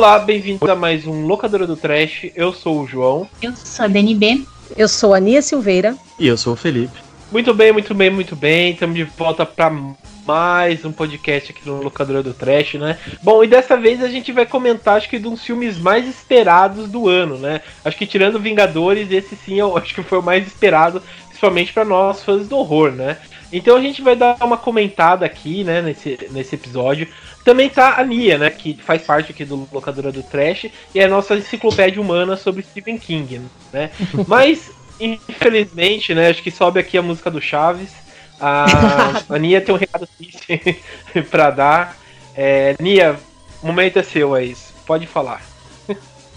Olá, bem-vindos a mais um Locadora do Trash. Eu sou o João. Eu sou a DNB. Eu sou a Nia Silveira. E eu sou o Felipe. Muito bem, muito bem, muito bem. Estamos de volta para mais um podcast aqui no Locadora do Trash, né? Bom, e dessa vez a gente vai comentar, acho que, de uns filmes mais esperados do ano, né? Acho que tirando Vingadores, esse sim eu acho que foi o mais esperado, principalmente para nós fãs do horror, né? Então a gente vai dar uma comentada aqui, né, nesse, nesse episódio. Também tá a Nia, né, que faz parte aqui do Locadora do Trash e é a nossa enciclopédia humana sobre Stephen King, né? Mas, infelizmente, né, acho que sobe aqui a música do Chaves. A, a Nia tem um recado triste pra dar. É, Nia, o momento é seu, é isso. Pode falar.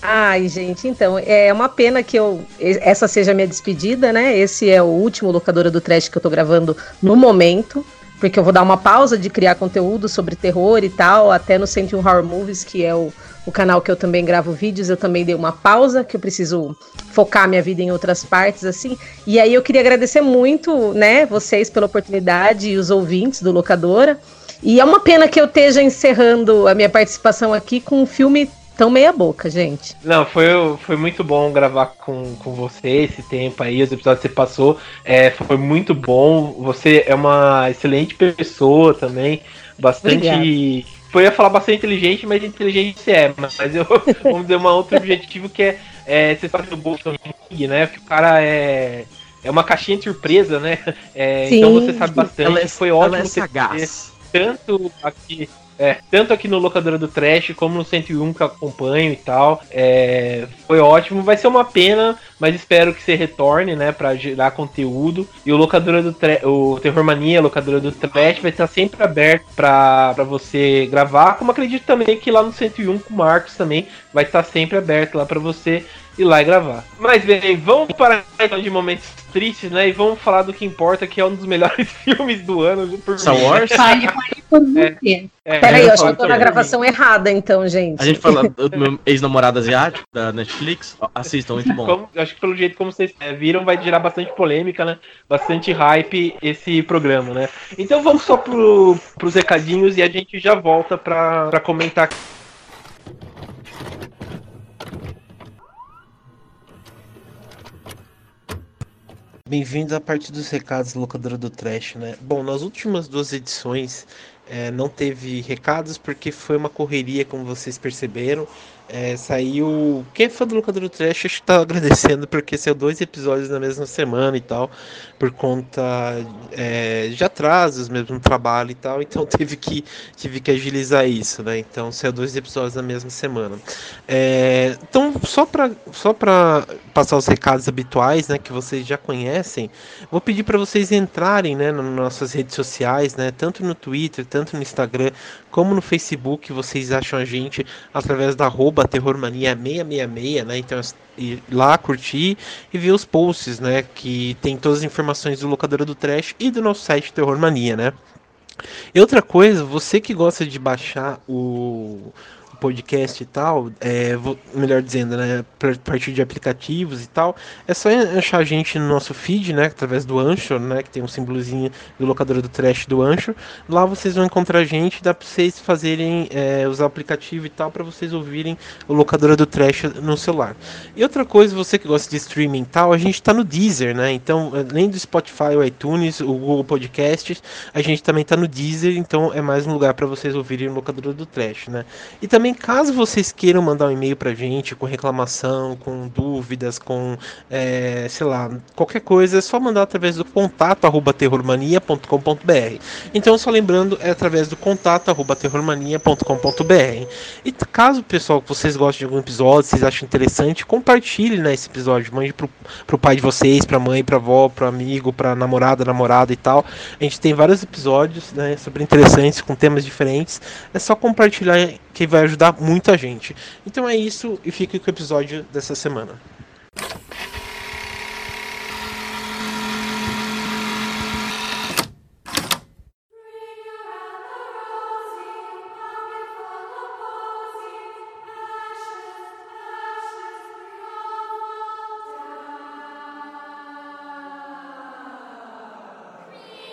Ai, gente, então, é uma pena que eu essa seja a minha despedida, né? Esse é o último locadora do Trash que eu tô gravando no momento, porque eu vou dar uma pausa de criar conteúdo sobre terror e tal, até no 101 Horror Movies, que é o, o canal que eu também gravo vídeos, eu também dei uma pausa, que eu preciso focar minha vida em outras partes, assim. E aí eu queria agradecer muito, né, vocês pela oportunidade e os ouvintes do Locadora. E é uma pena que eu esteja encerrando a minha participação aqui com um filme tão meia boca, gente. Não, foi, foi muito bom gravar com, com você esse tempo aí, os episódios que você passou. É, foi muito bom. Você é uma excelente pessoa também. Bastante. Obrigada. Eu ia falar bastante inteligente, mas inteligente você é. Mas eu vamos dizer um outro objetivo que é, é você sabe do Bolsonaro, né? Que o cara é. É uma caixinha de surpresa, né? É, então você sabe bastante. Ela é, foi ótimo ela é sagaz. tanto aqui é, tanto aqui no Locadora do Trash como no 101 que acompanho e tal. É, foi ótimo. Vai ser uma pena, mas espero que você retorne, né, pra gerar conteúdo. E o Locadora do Trash, o Terror Mania, Locadora do Trash, vai estar sempre aberto pra, pra você gravar. Como acredito também que lá no 101 com o Marcos também vai estar sempre aberto lá pra você ir lá e gravar. Mas bem, vamos parar então de momentos tristes, né? E vamos falar do que importa, que é um dos melhores filmes do ano. Por Star Wars? Fale, fale por você. É, Peraí, eu acho que eu tô na gravação errada, então, gente. A gente fala do meu ex-namorado asiático, da Netflix. Assistam, muito bom. Como, acho que pelo jeito como vocês é, viram, vai gerar bastante polêmica, né? Bastante hype esse programa, né? Então vamos só pro, pros recadinhos e a gente já volta pra, pra comentar Bem-vindos à parte dos recados locadora do Trash, né? Bom, nas últimas duas edições é, não teve recados porque foi uma correria, como vocês perceberam. É, saiu. Quem é fã do Locador do Trash acho que tá agradecendo porque saiu dois episódios na mesma semana e tal, por conta é, de atrasos mesmo trabalho e tal, então teve que, tive que agilizar isso, né? Então saiu dois episódios na mesma semana. É, então, só para só pra passar os recados habituais, né, que vocês já conhecem, vou pedir para vocês entrarem né, nas nossas redes sociais, né, tanto no Twitter, tanto no Instagram, como no Facebook, vocês acham a gente através da arroba terrormania666, né? Então ir lá curtir e ver os posts, né? Que tem todas as informações do locadora do Trash e do nosso site Terrormania, né? E outra coisa, você que gosta de baixar o podcast e tal, é, vou, melhor dizendo, né, a partir de aplicativos e tal, é só achar a gente no nosso feed, né, através do Anchor, né, que tem um símbolozinho do locador do Trash do Anchor. Lá vocês vão encontrar a gente, dá para vocês fazerem, é, usar o aplicativo e tal, para vocês ouvirem o locador do Trash no celular. E outra coisa, você que gosta de streaming e tal, a gente está no Deezer, né, então, além do Spotify, o iTunes, o Google Podcasts, a gente também está no Deezer, então é mais um lugar para vocês ouvirem o locador do Trash, né. E também caso vocês queiram mandar um e-mail pra gente com reclamação, com dúvidas, com, é, sei lá, qualquer coisa, é só mandar através do contato arroba terrormania.com.br. Então, só lembrando, é através do contato arroba terrormania.com.br. E caso, pessoal, vocês gostem de algum episódio, vocês acham interessante, compartilhe né, esse episódio, mande pro, pro pai de vocês, pra mãe, pra avó, pro amigo, pra namorada, namorada e tal. A gente tem vários episódios, né, super interessantes, com temas diferentes. É só compartilhar que vai ajudar muita gente. Então é isso e fique com o episódio dessa semana.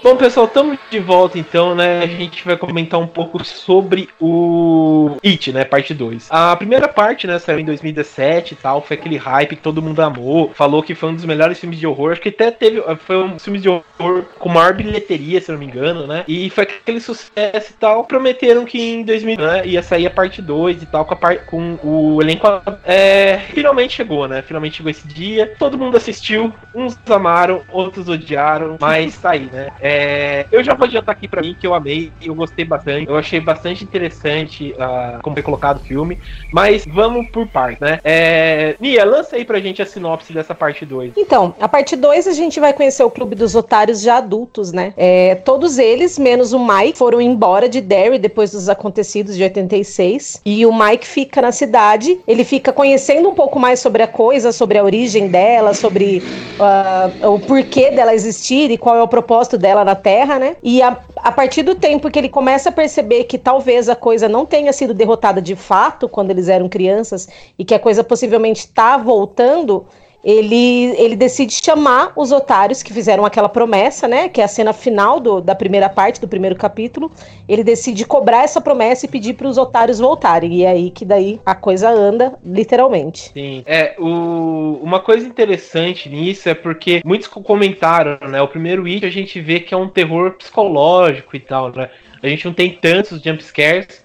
Bom, pessoal, estamos de volta então, né? A gente vai comentar um pouco sobre o It, né? Parte 2. A primeira parte, né, saiu em 2017 e tal, foi aquele hype que todo mundo amou, falou que foi um dos melhores filmes de horror, acho que até teve, foi um filme de horror com maior bilheteria, se não me engano, né? E foi aquele sucesso e tal. Prometeram que em 2000 né, ia sair a parte 2 e tal, com, par, com o elenco. É, finalmente chegou, né? Finalmente chegou esse dia. Todo mundo assistiu, uns amaram, outros odiaram, mas tá aí, né? É, é, eu já vou adiantar aqui pra mim que eu amei, eu gostei bastante, eu achei bastante interessante uh, como foi colocado o filme, mas vamos por parte, né? É, Nia, lança aí pra gente a sinopse dessa parte 2. Então, a parte 2 a gente vai conhecer o Clube dos Otários já adultos, né? É, todos eles, menos o Mike, foram embora de Derry depois dos acontecidos de 86, e o Mike fica na cidade, ele fica conhecendo um pouco mais sobre a coisa, sobre a origem dela, sobre uh, o porquê dela existir e qual é o propósito dela na Terra, né? E a, a partir do tempo que ele começa a perceber que talvez a coisa não tenha sido derrotada de fato quando eles eram crianças e que a coisa possivelmente está voltando, ele, ele decide chamar os otários que fizeram aquela promessa, né? Que é a cena final do, da primeira parte, do primeiro capítulo. Ele decide cobrar essa promessa e pedir para os otários voltarem. E é aí que daí a coisa anda, literalmente. Sim. É, o, uma coisa interessante nisso é porque muitos comentaram, né? O primeiro It a gente vê que é um terror psicológico e tal, né? A gente não tem tantos jumpscares.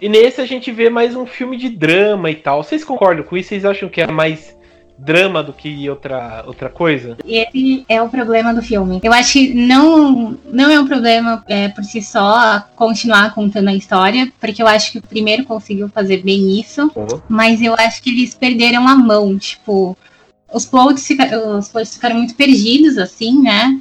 E nesse a gente vê mais um filme de drama e tal. Vocês concordam com isso? Vocês acham que é mais drama do que outra, outra coisa. Esse é o problema do filme. Eu acho que não, não é um problema é, por si só continuar contando a história, porque eu acho que o primeiro conseguiu fazer bem isso, uhum. mas eu acho que eles perderam a mão, tipo. Os plots, fica, os plots ficaram muito perdidos, assim, né?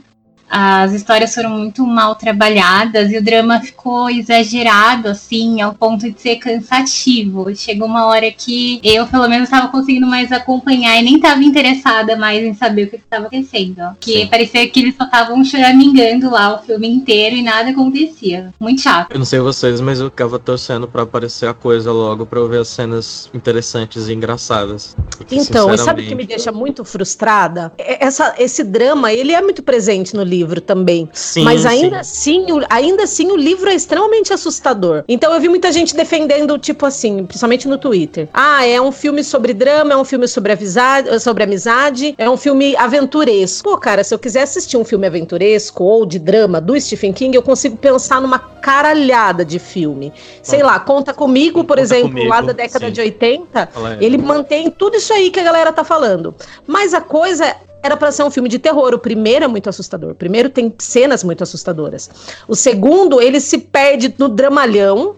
As histórias foram muito mal trabalhadas e o drama ficou exagerado, assim, ao ponto de ser cansativo. Chegou uma hora que eu, pelo menos, estava conseguindo mais acompanhar e nem estava interessada mais em saber o que estava acontecendo. Que Sim. parecia que eles só estavam choramingando lá o filme inteiro e nada acontecia. Muito chato. Eu não sei vocês, mas eu ficava torcendo para aparecer a coisa logo para eu ver as cenas interessantes e engraçadas. Porque, então, sinceramente... sabe o que me deixa muito frustrada? Essa, esse drama, ele é muito presente no livro livro também. Sim, Mas ainda sim. assim, o, ainda assim o livro é extremamente assustador. Então eu vi muita gente defendendo, tipo assim, principalmente no Twitter. Ah, é um filme sobre drama, é um filme sobre amizade, sobre amizade, é um filme aventuresco. Pô, cara, se eu quiser assistir um filme aventuresco ou de drama do Stephen King, eu consigo pensar numa caralhada de filme. Sei ah. lá, Conta Comigo, por conta exemplo, comigo, lá da década sim. de 80, ele mantém tudo isso aí que a galera tá falando. Mas a coisa era para ser um filme de terror. O primeiro é muito assustador. O primeiro tem cenas muito assustadoras. O segundo, ele se perde no dramalhão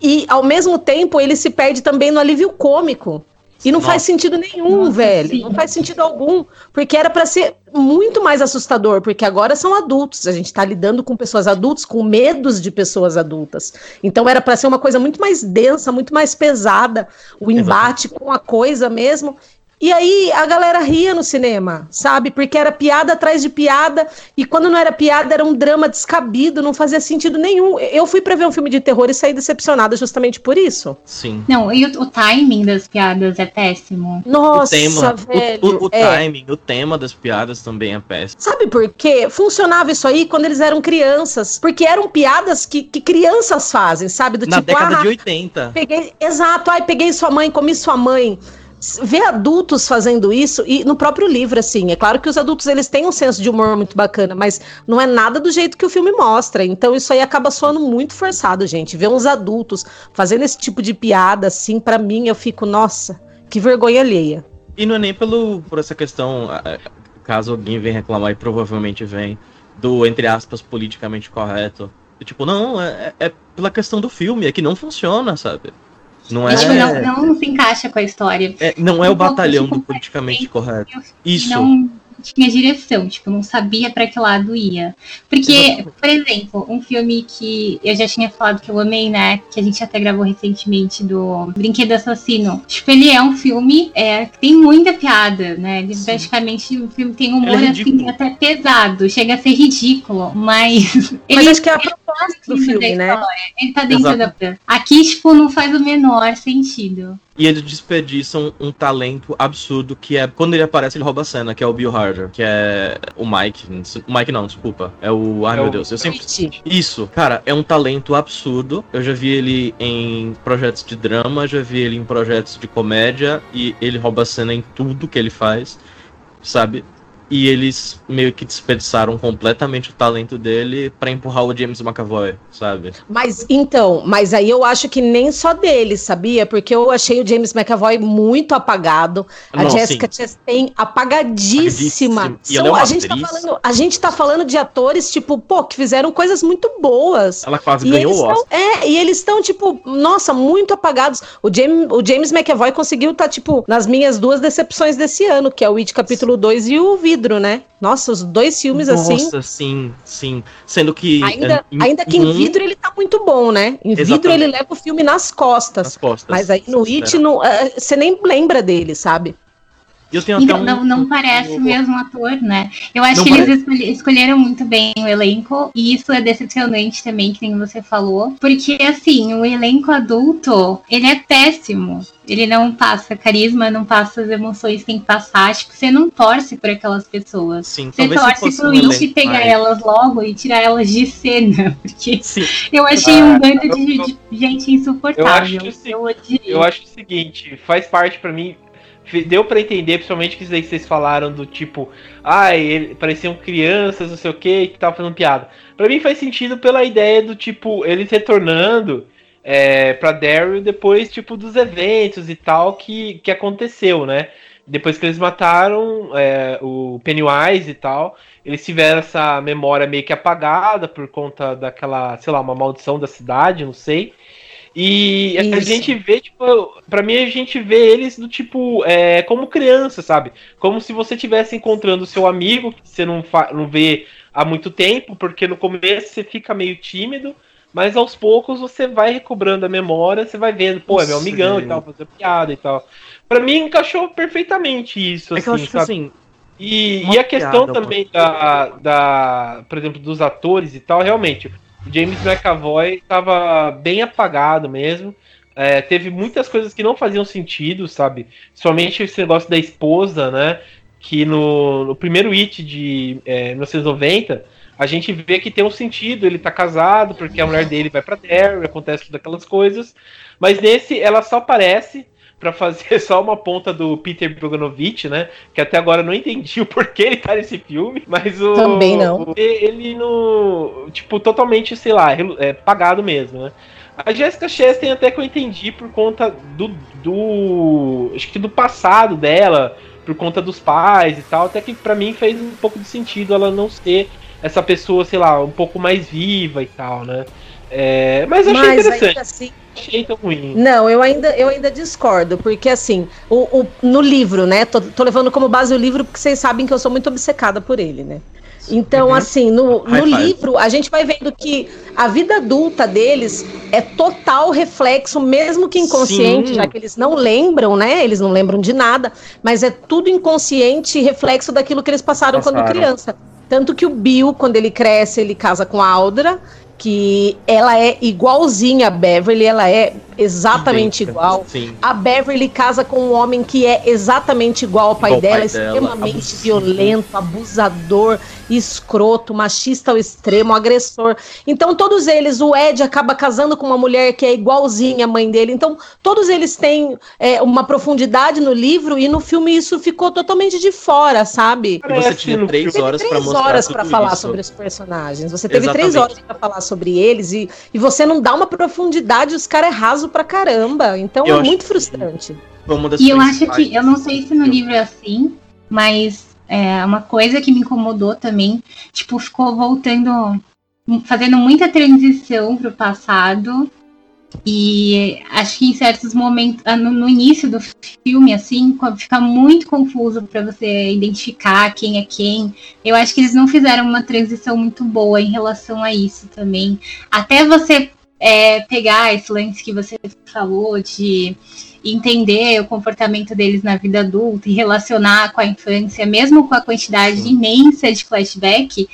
e, ao mesmo tempo, ele se perde também no alívio cômico. E não Nossa. faz sentido nenhum, Nossa, velho. Sim. Não faz sentido algum. Porque era para ser muito mais assustador, porque agora são adultos. A gente tá lidando com pessoas adultas, com medos de pessoas adultas. Então era para ser uma coisa muito mais densa, muito mais pesada. O embate com a coisa mesmo. E aí a galera ria no cinema, sabe? Porque era piada atrás de piada, e quando não era piada era um drama descabido, não fazia sentido nenhum. Eu fui pra ver um filme de terror e saí decepcionada justamente por isso. Sim. Não, e o, o timing das piadas é péssimo. Nossa, o tema, velho. O, o, o é. timing, o tema das piadas também é péssimo. Sabe por quê? Funcionava isso aí quando eles eram crianças, porque eram piadas que, que crianças fazem, sabe? Do Na tipo, década ah, de 80. Peguei, exato, ai, peguei sua mãe, comi sua mãe ver adultos fazendo isso e no próprio livro assim. É claro que os adultos eles têm um senso de humor muito bacana mas não é nada do jeito que o filme mostra. Então isso aí acaba soando muito forçado gente. Ver uns adultos fazendo esse tipo de piada assim para mim eu fico nossa que vergonha alheia. E não é nem pelo por essa questão caso alguém venha reclamar e provavelmente vem do entre aspas politicamente correto. Tipo não é, é pela questão do filme é que não funciona sabe não é... Tipo, não, não se encaixa com a história. É, não é o batalhão do politicamente correto. Isso. Não tinha direção, tipo, não sabia para que lado ia. Porque, por exemplo, um filme que eu já tinha falado que eu amei, né? Que a gente até gravou recentemente do Brinquedo Assassino. Tipo, ele é um filme é, que tem muita piada, né? Ele Sim. praticamente o filme tem um humor é assim até pesado, chega a ser ridículo, mas. Mas ele... acho que é a do filme, né? Ele tá dentro Exato. da. Aqui, tipo, não faz o menor sentido. E eles desperdiçam um talento absurdo que é quando ele aparece, ele rouba a cena, que é o Bill Harder, que é o Mike. O Mike não, desculpa. É o. Ai é meu o... Deus, eu sempre. Isso, cara, é um talento absurdo. Eu já vi ele em projetos de drama, já vi ele em projetos de comédia e ele rouba a cena em tudo que ele faz, sabe? E eles meio que desperdiçaram completamente o talento dele para empurrar o James McAvoy, sabe? Mas então, mas aí eu acho que nem só dele, sabia? Porque eu achei o James McAvoy muito apagado, a Não, Jessica sim. Chastain apagadíssima. São, é a gente tá falando, a gente tá falando de atores tipo, pô, que fizeram coisas muito boas. Ela quase e ganhou o Oscar. É, e eles estão tipo, nossa, muito apagados. O James, o James McAvoy conseguiu estar tá, tipo nas minhas duas decepções desse ano, que é o It capítulo 2 e o vidro, né? Nossa, os dois filmes Nossa, assim. Nossa, sim, sim. Sendo que. Ainda, é, ainda que em vidro ele tá muito bom, né? Em Exatamente. vidro ele leva o filme nas costas. Nas costas. Mas aí no It, no, uh, você nem lembra dele, sabe? Então, um... não, não parece o mesmo ator, né? Eu acho não que parece. eles escolheram muito bem o elenco, e isso é decepcionante também, que nem você falou, porque assim, o elenco adulto, ele é péssimo. Ele não passa carisma, não passa as emoções que tem que passar. Acho que você não torce por aquelas pessoas. Sim, você torce pro um It pegar mas... elas logo e tirar elas de cena. Porque Sim. eu achei um ah, bando de, de, gente insuportável. Eu acho, eu, eu acho o seguinte, faz parte para mim deu para entender, principalmente que vocês falaram do tipo, ai, ah, pareciam crianças, não sei o que, que tava fazendo piada. Para mim faz sentido pela ideia do tipo, eles retornando é, para Daryl depois, tipo, dos eventos e tal que, que aconteceu, né? Depois que eles mataram é, o Pennywise e tal, eles tiveram essa memória meio que apagada por conta daquela, sei lá, uma maldição da cidade, não sei. E Isso. a gente vê, tipo, pra mim a gente vê eles do tipo, é, como criança, sabe? Como se você estivesse encontrando seu amigo, que você não, não vê há muito tempo, porque no começo você fica meio tímido, mas aos poucos você vai recobrando a memória, você vai vendo, pô, é meu amigão Sim. e tal, fazer piada e tal. Pra mim encaixou perfeitamente isso, é assim, sabe? Assim, e, e a questão também da, da, por exemplo, dos atores e tal, realmente, James McAvoy estava bem apagado mesmo. É, teve muitas coisas que não faziam sentido, sabe? Somente esse negócio da esposa, né? Que no, no primeiro It de é, 1990, a gente vê que tem um sentido. Ele tá casado porque a mulher dele vai pra Derry, acontece todas aquelas coisas. Mas nesse, ela só aparece para fazer só uma ponta do Peter Bogdanovich, né? Que até agora eu não entendi o porquê ele tá nesse filme, mas o. Também não. Ele no. Tipo, totalmente, sei lá, é, pagado mesmo, né? A Jessica Chastain até que eu entendi por conta do, do. Acho que do passado dela, por conta dos pais e tal. Até que para mim fez um pouco de sentido ela não ser essa pessoa, sei lá, um pouco mais viva e tal, né? É, mas eu achei mas, interessante. Assim, achei tão ruim. Não, eu ainda, eu ainda discordo, porque assim, o, o, no livro, né? Tô, tô levando como base o livro, porque vocês sabem que eu sou muito obcecada por ele, né? Então, uhum. assim, no, no livro, a gente vai vendo que a vida adulta deles é total reflexo, mesmo que inconsciente, Sim. já que eles não lembram, né? Eles não lembram de nada, mas é tudo inconsciente reflexo daquilo que eles passaram, passaram. quando criança. Tanto que o Bill, quando ele cresce, ele casa com a Aldra, que ela é igualzinha a Beverly, ela é exatamente Idêntica, igual. Sim. A Beverly casa com um homem que é exatamente igual ao pai igual dela, pai extremamente dela, violento, abusador, escroto, machista ao extremo, agressor. Então, todos eles, o Ed acaba casando com uma mulher que é igualzinha à mãe dele. Então, todos eles têm é, uma profundidade no livro e no filme isso ficou totalmente de fora, sabe? E você tinha três horas para mostrar horas para falar isso. sobre os personagens. Você teve Exatamente. três horas para falar sobre eles e, e você não dá uma profundidade, os caras é raso pra caramba. Então eu é muito frustrante. E eu acho que, eu não sei se no livro é assim, mas é uma coisa que me incomodou também, tipo, ficou voltando, fazendo muita transição pro passado. E acho que em certos momentos, ah, no, no início do filme, assim, fica muito confuso para você identificar quem é quem. Eu acho que eles não fizeram uma transição muito boa em relação a isso também. Até você é, pegar esse lance que você falou de entender o comportamento deles na vida adulta e relacionar com a infância, mesmo com a quantidade imensa de flashback,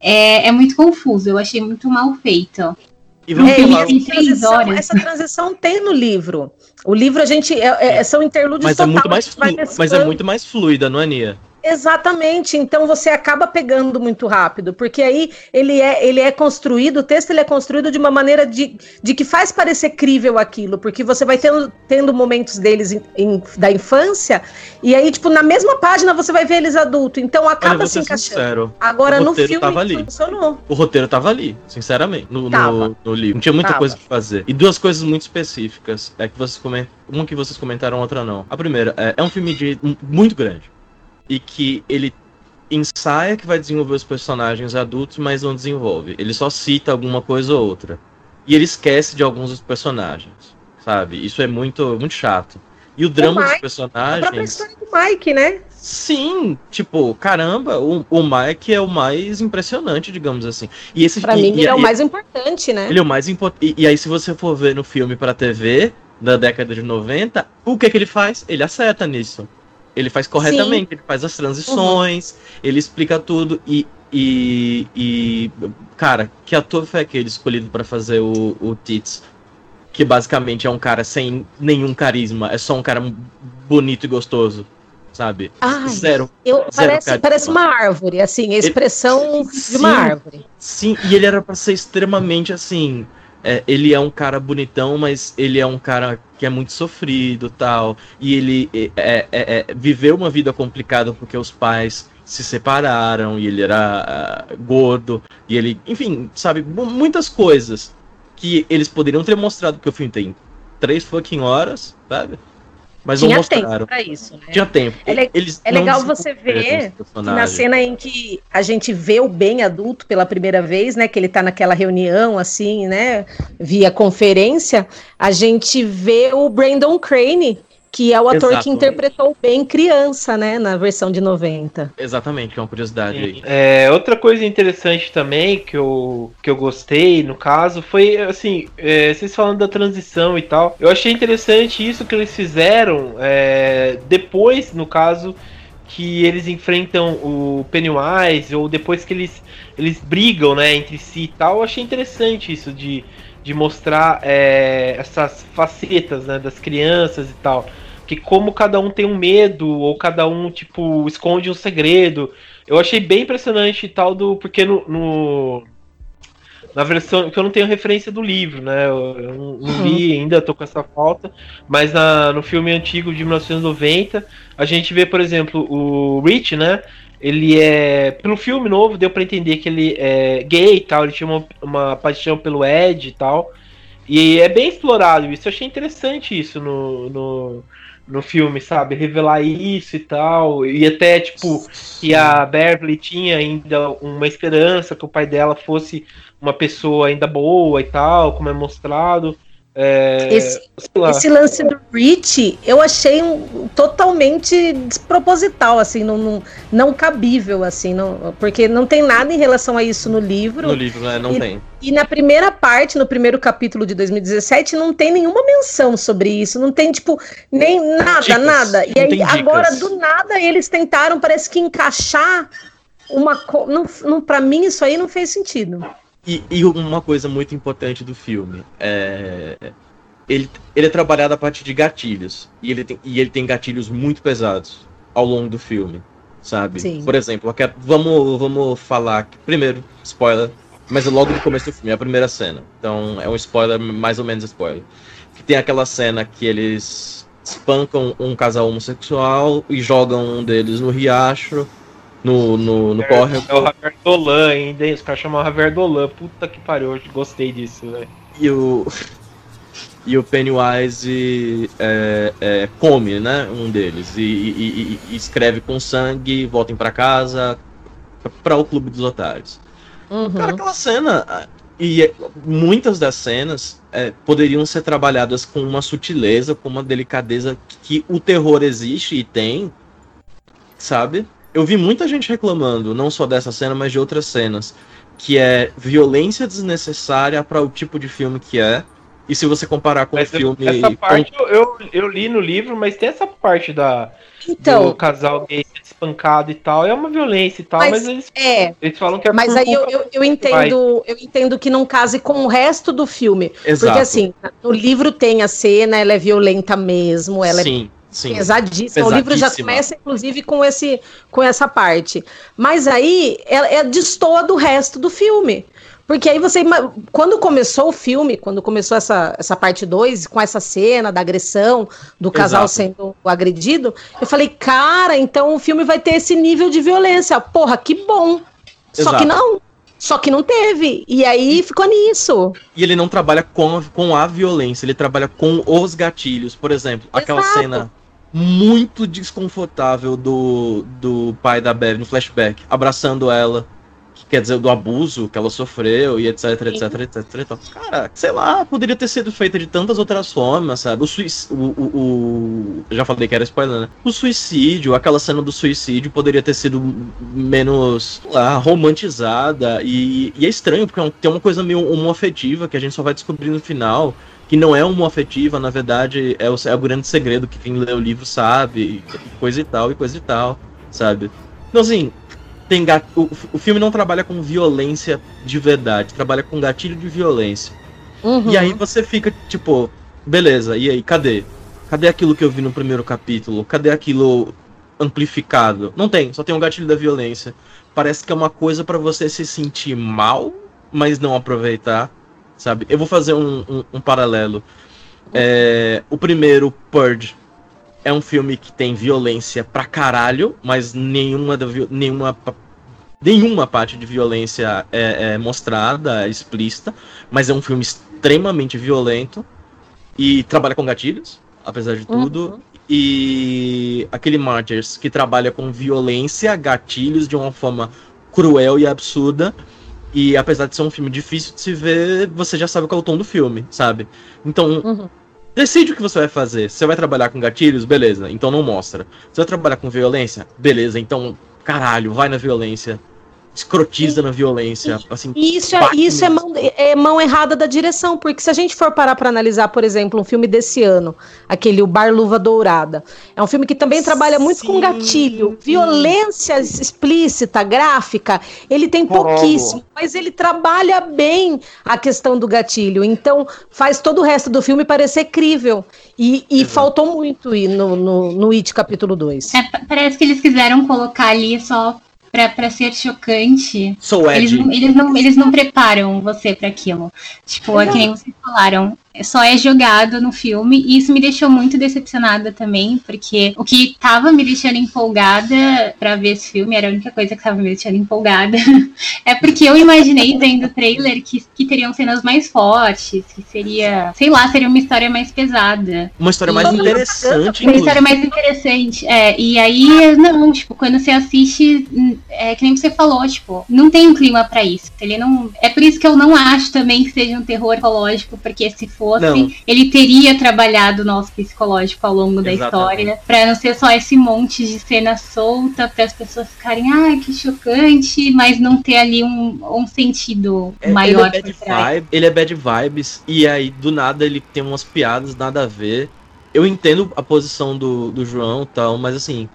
é, é muito confuso. Eu achei muito mal feito. E vamos é, falar... essa, transição, essa transição tem no livro. O livro a gente é, é, é. são interlúdios mas total, é muito mais flu... mas é muito mais fluida, não é Nia? Exatamente, então você acaba pegando muito rápido, porque aí ele é, ele é construído, o texto ele é construído de uma maneira de, de que faz parecer crível aquilo, porque você vai tendo, tendo momentos deles em, em, da infância, e aí, tipo, na mesma página você vai ver eles adultos, então acaba se encaixando. Sincero, Agora no filme tava ali. funcionou. O roteiro tava ali, sinceramente, no, no, no livro. Não tinha muita tava. coisa pra fazer. E duas coisas muito específicas, é que vocês comentam, uma que vocês comentaram, outra não. A primeira, é, é um filme de, muito grande e que ele ensaia que vai desenvolver os personagens adultos, mas não desenvolve. Ele só cita alguma coisa ou outra. E ele esquece de alguns dos personagens, sabe? Isso é muito, muito chato. E o drama o Mike, dos personagens. A própria história do Mike, né? Sim, tipo, caramba, o, o Mike é o mais impressionante, digamos assim. E esse Pra e, mim, e, ele é o mais importante, né? Ele é o mais importante. E, aí, se você for ver no filme pra TV da década de 90, o que que ele faz? Ele acerta nisso. Ele faz corretamente, Sim. ele faz as transições, uhum. ele explica tudo e, e, e, cara, que ator foi aquele escolhido para fazer o, o Tits? Que basicamente é um cara sem nenhum carisma, é só um cara bonito e gostoso, sabe? Ai, zero. Eu, zero parece, parece uma árvore, assim, a expressão ele, de uma árvore. Sim, e ele era para ser extremamente assim é, ele é um cara bonitão, mas ele é um cara que é muito sofrido tal. E ele é, é, é, viveu uma vida complicada porque os pais se separaram e ele era uh, gordo. E ele, enfim, sabe, muitas coisas que eles poderiam ter mostrado, porque o filme tem três fucking horas, sabe? Mas Tinha não mostraram. tempo pra isso, né? Tinha tempo. É, le Eles é legal você ver na cena em que a gente vê o Ben adulto pela primeira vez, né? Que ele tá naquela reunião, assim, né? Via conferência, a gente vê o Brandon Crane que é o ator Exato. que interpretou bem criança, né, na versão de 90. Exatamente, é uma curiosidade aí. É, outra coisa interessante também que eu, que eu gostei, no caso, foi assim, é, vocês falando da transição e tal, eu achei interessante isso que eles fizeram é, depois, no caso, que eles enfrentam o Pennywise, ou depois que eles, eles brigam, né, entre si e tal, eu achei interessante isso de de mostrar é, essas facetas né, das crianças e tal. Que como cada um tem um medo, ou cada um, tipo, esconde um segredo. Eu achei bem impressionante e tal, do, porque no, no na versão que eu não tenho referência do livro, né? Eu, eu não, não li uhum. ainda, tô com essa falta. Mas na, no filme antigo de 1990, a gente vê, por exemplo, o Rich, né? Ele é. Pelo filme novo, deu para entender que ele é gay e tal. Ele tinha uma, uma paixão pelo Ed e tal. E é bem explorado isso. Eu achei interessante isso no, no, no filme, sabe? Revelar isso e tal. E até, tipo, que a Beverly tinha ainda uma esperança que o pai dela fosse uma pessoa ainda boa e tal, como é mostrado. É, esse, esse, lance do Rich eu achei um, totalmente desproposital, assim, não, não, não, cabível, assim, não, porque não tem nada em relação a isso no livro. No livro, né? Não e, tem. E na primeira parte, no primeiro capítulo de 2017, não tem nenhuma menção sobre isso, não tem, tipo, nem nada, dicas, nada. E aí, agora, do nada, eles tentaram, parece que encaixar uma. Não, não, pra mim, isso aí não fez sentido. E, e, uma coisa muito importante do filme é. Ele, ele é trabalhado a partir de gatilhos. E ele, tem, e ele tem gatilhos muito pesados ao longo do filme. Sabe? Sim. Por exemplo, vamos, vamos falar. Primeiro, spoiler. Mas é logo no começo do filme, é a primeira cena. Então é um spoiler, mais ou menos spoiler. Que tem aquela cena que eles espancam um casal homossexual e jogam um deles no riacho no, no, no córrego. É o Javier Dolan ainda, hein? Os caras chamam Javier Dolan. Puta que pariu, eu gostei disso, velho. E o. E o Pennywise é, é, come, né? Um deles. E, e, e, escreve com sangue, voltem para casa, para o Clube dos Otários. Uhum. Cara, aquela cena. E é, muitas das cenas é, poderiam ser trabalhadas com uma sutileza, com uma delicadeza que o terror existe e tem, sabe? Eu vi muita gente reclamando, não só dessa cena, mas de outras cenas, que é violência desnecessária para o tipo de filme que é, E se você comparar com o filme. Essa parte eu, eu, eu, li no livro, mas tem essa parte da. Então, do casal gay espancado e tal. É uma violência e tal, mas, mas eles, é, eles falam que é Mas aí eu, eu, eu entendo, eu entendo que não case com o resto do filme. Exato. Porque assim, no livro tem a cena, ela é violenta mesmo, ela Sim. é Sim, pesadíssima. O livro já começa, inclusive, com, esse, com essa parte. Mas aí ela é, destoa do resto do filme. Porque aí você. Quando começou o filme, quando começou essa, essa parte 2, com essa cena da agressão, do casal Exato. sendo agredido, eu falei, cara, então o filme vai ter esse nível de violência. Porra, que bom. Exato. Só que não. Só que não teve. E aí ficou nisso. E ele não trabalha com a, com a violência, ele trabalha com os gatilhos. Por exemplo, Exato. aquela cena muito desconfortável do, do pai da Bev no flashback, abraçando ela quer dizer, do abuso que ela sofreu e etc, etc, etc, etc. Cara, sei lá, poderia ter sido feita de tantas outras formas, sabe? O suicídio. O, o, o, Já falei que era spoiler, né? O suicídio, aquela cena do suicídio poderia ter sido menos, lá, romantizada. E, e é estranho, porque é tem uma coisa meio homoafetiva que a gente só vai descobrir no final que não é homoafetiva, na verdade, é o, é o grande segredo que quem lê o livro sabe, e coisa e tal, e coisa e tal, sabe? Então, assim, tem o, o filme não trabalha com violência de verdade, trabalha com gatilho de violência. Uhum. E aí você fica tipo, beleza, e aí, cadê? Cadê aquilo que eu vi no primeiro capítulo? Cadê aquilo amplificado? Não tem, só tem um gatilho da violência. Parece que é uma coisa para você se sentir mal, mas não aproveitar, sabe? Eu vou fazer um, um, um paralelo. É, o primeiro, Purge, é um filme que tem violência pra caralho, mas nenhuma, nenhuma, nenhuma parte de violência é, é mostrada, é explícita. Mas é um filme extremamente violento e trabalha com gatilhos, apesar de tudo. Uhum. E aquele Martyrs que trabalha com violência, gatilhos de uma forma cruel e absurda. E apesar de ser um filme difícil de se ver, você já sabe qual é o tom do filme, sabe? Então, uhum. Decide o que você vai fazer. Você vai trabalhar com gatilhos? Beleza, então não mostra. Você vai trabalhar com violência? Beleza, então, caralho, vai na violência escrotiza na violência. Assim, isso é, isso é mão, é mão errada da direção, porque se a gente for parar para analisar, por exemplo, um filme desse ano, aquele O Bar Luva Dourada, é um filme que também trabalha muito Sim. com gatilho, violência explícita, gráfica, ele tem pouquíssimo, mas ele trabalha bem a questão do gatilho, então faz todo o resto do filme parecer crível. E, e faltou muito no, no, no It capítulo 2. É, parece que eles quiseram colocar ali só para ser chocante. Sou eles, eles, não, eles não preparam você para aquilo. Tipo, é que nem vocês falaram só é jogado no filme, e isso me deixou muito decepcionada também, porque o que tava me deixando empolgada para ver esse filme, era a única coisa que tava me deixando empolgada, é porque eu imaginei vendo o trailer que, que teriam cenas mais fortes, que seria, sei lá, seria uma história mais pesada. Uma história mais e, interessante. Uma história mais interessante, é, e aí, não, tipo, quando você assiste, é que nem você falou, tipo, não tem um clima para isso, ele não, é por isso que eu não acho também que seja um terror ecológico, porque se for fosse, não. ele teria trabalhado o nosso psicológico ao longo da história, para não ser só esse monte de cena solta, para as pessoas ficarem, ai, ah, que chocante, mas não ter ali um, um sentido é, maior. Ele é, bad vibe, ele é bad vibes, e aí do nada ele tem umas piadas nada a ver. Eu entendo a posição do, do João e tal, mas assim,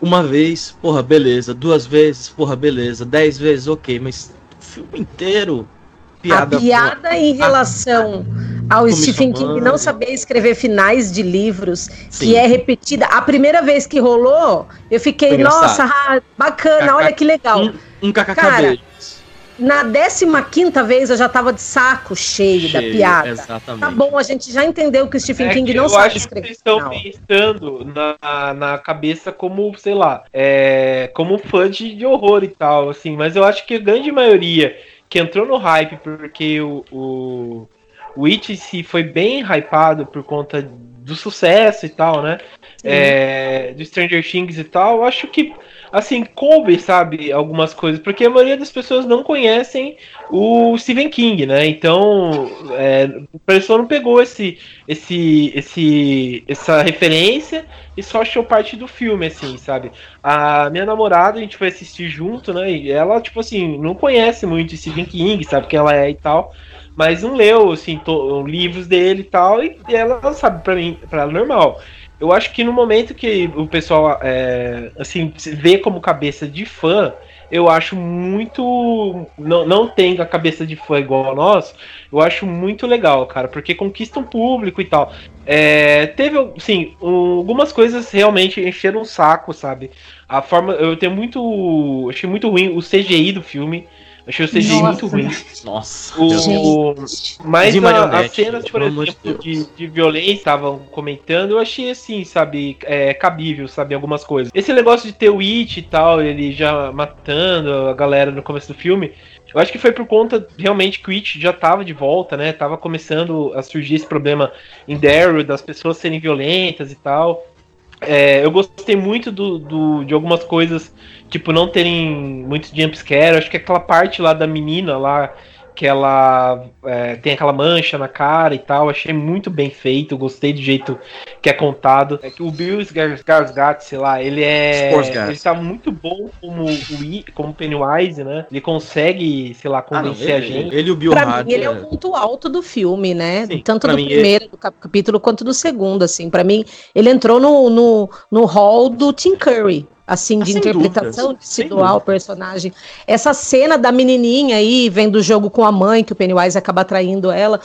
uma vez, porra, beleza. Duas vezes, porra, beleza. Dez vezes, ok, mas o filme inteiro piada. A piada em relação ao Stephen King não saber escrever finais de livros, Sim. que é repetida. A primeira vez que rolou, eu fiquei, nossa, ah, bacana, olha que legal. Um, um Cara, na 15 vez eu já tava de saco cheio, cheio, da piada. Exatamente. Tá bom, a gente já entendeu que o Stephen é King não sabe escrever. Vocês estão pensando na, na cabeça como, sei lá, é, como fã de, de horror e tal, assim, mas eu acho que a grande maioria que entrou no hype porque o, o, o It se foi bem hypado por conta do sucesso e tal, né? É, do Stranger Things e tal, acho que assim, coube, sabe, algumas coisas, porque a maioria das pessoas não conhecem o Stephen King, né? Então, é, o pessoal não pegou esse, esse, esse, essa referência e só achou parte do filme, assim, sabe? A minha namorada, a gente foi assistir junto, né? E ela, tipo assim, não conhece muito Stephen King, sabe que ela é e tal. Mas não leu, assim, to, livros dele e tal, e ela sabe, para mim, para ela normal. Eu acho que no momento que o pessoal, é, assim, vê como cabeça de fã, eu acho muito. Não, não tem a cabeça de fã igual a nós, eu acho muito legal, cara, porque conquista um público e tal. É, teve, sim, algumas coisas realmente encheram o saco, sabe? A forma. Eu tenho muito. Achei muito ruim o CGI do filme. Achei o CGI Nossa. muito ruim. Nossa. O, mas a, as cenas, por exemplo, de, de, violência estavam comentando, eu achei assim, sabe, é, cabível, sabe, algumas coisas. Esse negócio de ter o It e tal, ele já matando a galera no começo do filme, eu acho que foi por conta realmente que o It já tava de volta, né? Tava começando a surgir esse problema em Daryl, das pessoas serem violentas e tal. É, eu gostei muito do, do, de algumas coisas, tipo, não terem muitos jumpscare. Acho que aquela parte lá da menina lá que ela é, tem aquela mancha na cara e tal. Achei muito bem feito, gostei do jeito que é contado. É que o Bill Skarsgård, sei lá, ele é ele tá muito bom como o como Pennywise, né? Ele consegue, sei lá, convencer ah, não, ele, a gente. Ele, e o Bill pra mim, ele é o ponto alto do filme, né? Sim, Tanto do primeiro ele... do capítulo quanto do segundo, assim. Para mim, ele entrou no, no, no hall do Tim Curry assim, de ah, interpretação dúvidas, de se doar o personagem. Essa cena da menininha aí, vendo o jogo com a mãe, que o Pennywise acaba traindo ela.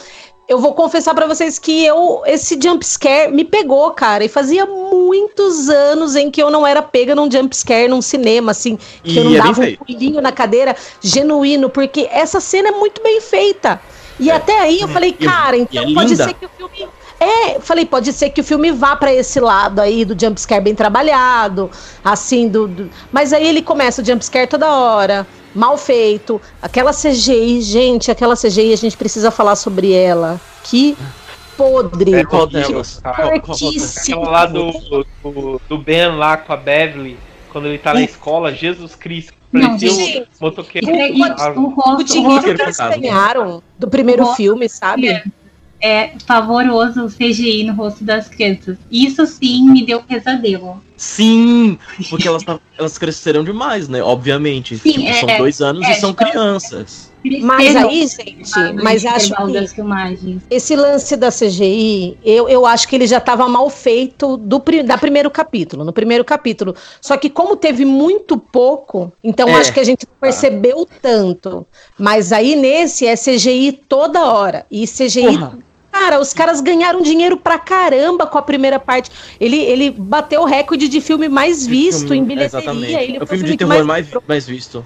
Eu vou confessar para vocês que eu esse jump scare me pegou, cara, e fazia muitos anos em que eu não era pega num jump scare num cinema assim, que e eu não é dava um pulinho na cadeira genuíno, porque essa cena é muito bem feita. E é. até aí eu falei, cara, então é pode ser que o filme é, falei, pode ser que o filme vá para esse lado aí do jumpscare bem trabalhado, assim, do, do, Mas aí ele começa o jumpscare toda hora, mal feito. Aquela CGI, gente, aquela CGI, a gente precisa falar sobre ela. Que podre. É, qual delas? Aquela lá do, do, do Ben lá com a Beverly, quando ele tá na escola, Jesus Cristo. Não, gente, o motoqueiro. O, o dinheiro que eles ganharam do primeiro filme, sabe? É pavoroso o CGI no rosto das crianças. Isso sim me deu pesadelo. Sim, porque elas, elas cresceram demais, né? Obviamente. Sim, tipo, é, são dois anos é, e são tipo, crianças. Mas aí, gente, mas acho que esse lance da CGI, eu, eu acho que ele já estava mal feito do da primeiro capítulo, no primeiro capítulo. Só que como teve muito pouco, então é. acho que a gente não percebeu tanto. Mas aí nesse é CGI toda hora. E CGI Porra. Cara, os caras ganharam dinheiro pra caramba com a primeira parte. Ele, ele bateu o recorde de filme mais visto filme, em bilheteria. Exatamente. Ele é o filme de terror mais, mais, visto.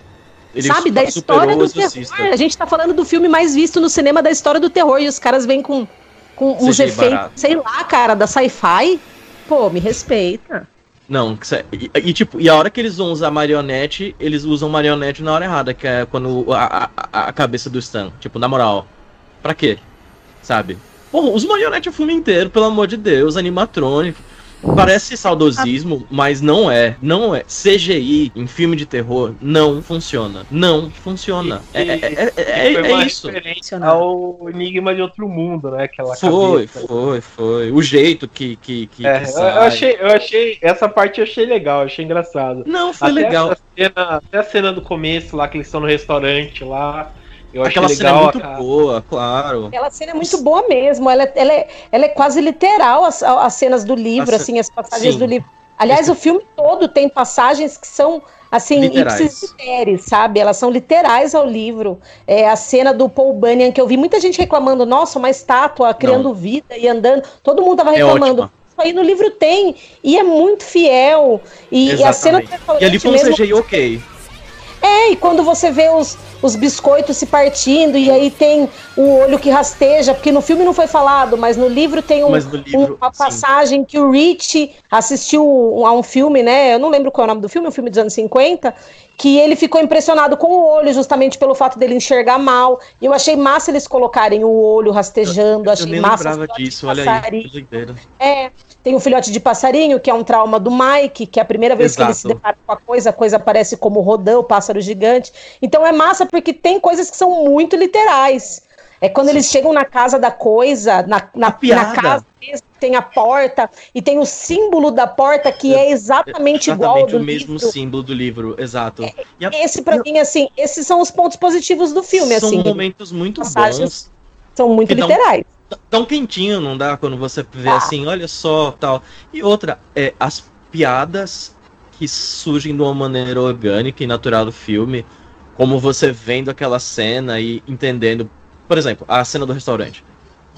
Ele sabe, da história do terror. A gente tá falando do filme mais visto no cinema da história do terror e os caras vêm com, com uns efeitos, sei lá, cara, da sci-fi. Pô, me respeita. Não, e, e, tipo, e a hora que eles vão usar marionete, eles usam marionete na hora errada, que é quando a, a, a cabeça do Stan. Tipo, na moral, pra quê? Sabe? Porra, os marionetes o filme inteiro, pelo amor de Deus, animatrônico. Parece saudosismo, mas não é. Não é. CGI em filme de terror não funciona. Não funciona. E, é, e, é, é, é, é isso. ao Enigma de Outro Mundo, né? Aquela foi, cabeça. foi, foi. O jeito que. que, que, é, que eu, achei, eu achei. Essa parte eu achei legal, achei engraçado. Não, foi até legal. Cena, até a cena do começo lá, que eles estão no restaurante lá. Eu Aquela cena é muito boa, claro. Aquela cena é muito boa mesmo. Ela, ela, é, ela é quase literal as, as cenas do livro, as, assim, as passagens sim. do livro. Aliás, o filme todo tem passagens que são assim, ipsis sabe? Elas são literais ao livro. É a cena do Paul Bunyan que eu vi muita gente reclamando, nossa, uma estátua criando Não. vida e andando. Todo mundo tava é reclamando. É Isso aí no livro tem e é muito fiel. E, e a cena do E ali foi um CGI ok. É, e quando você vê os, os biscoitos se partindo e aí tem o olho que rasteja, porque no filme não foi falado, mas no livro tem um, livro, uma passagem sim. que o Rich assistiu a um filme, né? Eu não lembro qual é o nome do filme, um filme dos anos 50, que ele ficou impressionado com o olho, justamente pelo fato dele enxergar mal. E eu achei massa eles colocarem o olho rastejando, eu, achei eu nem massa. Lembrava disso, olha aí. É, tem o filhote de passarinho, que é um trauma do Mike, que é a primeira vez Exato. que ele se depara com a coisa, a coisa aparece como Rodão, o pássaro gigante. Então é massa porque tem coisas que são muito literais. É quando Sim. eles chegam na casa da coisa, na, na, na casa tem a porta e tem o símbolo da porta que é exatamente, exatamente igual ao do o mesmo livro. símbolo do livro, exato. É, a... Esse para mim assim, esses são os pontos positivos do filme, são assim. São momentos muito bons são muito literais. Tão, quentinho, não dá? Quando você vê ah. assim, olha só, tal. E outra, é, as piadas que surgem de uma maneira orgânica e natural do filme, como você vendo aquela cena e entendendo, por exemplo, a cena do restaurante.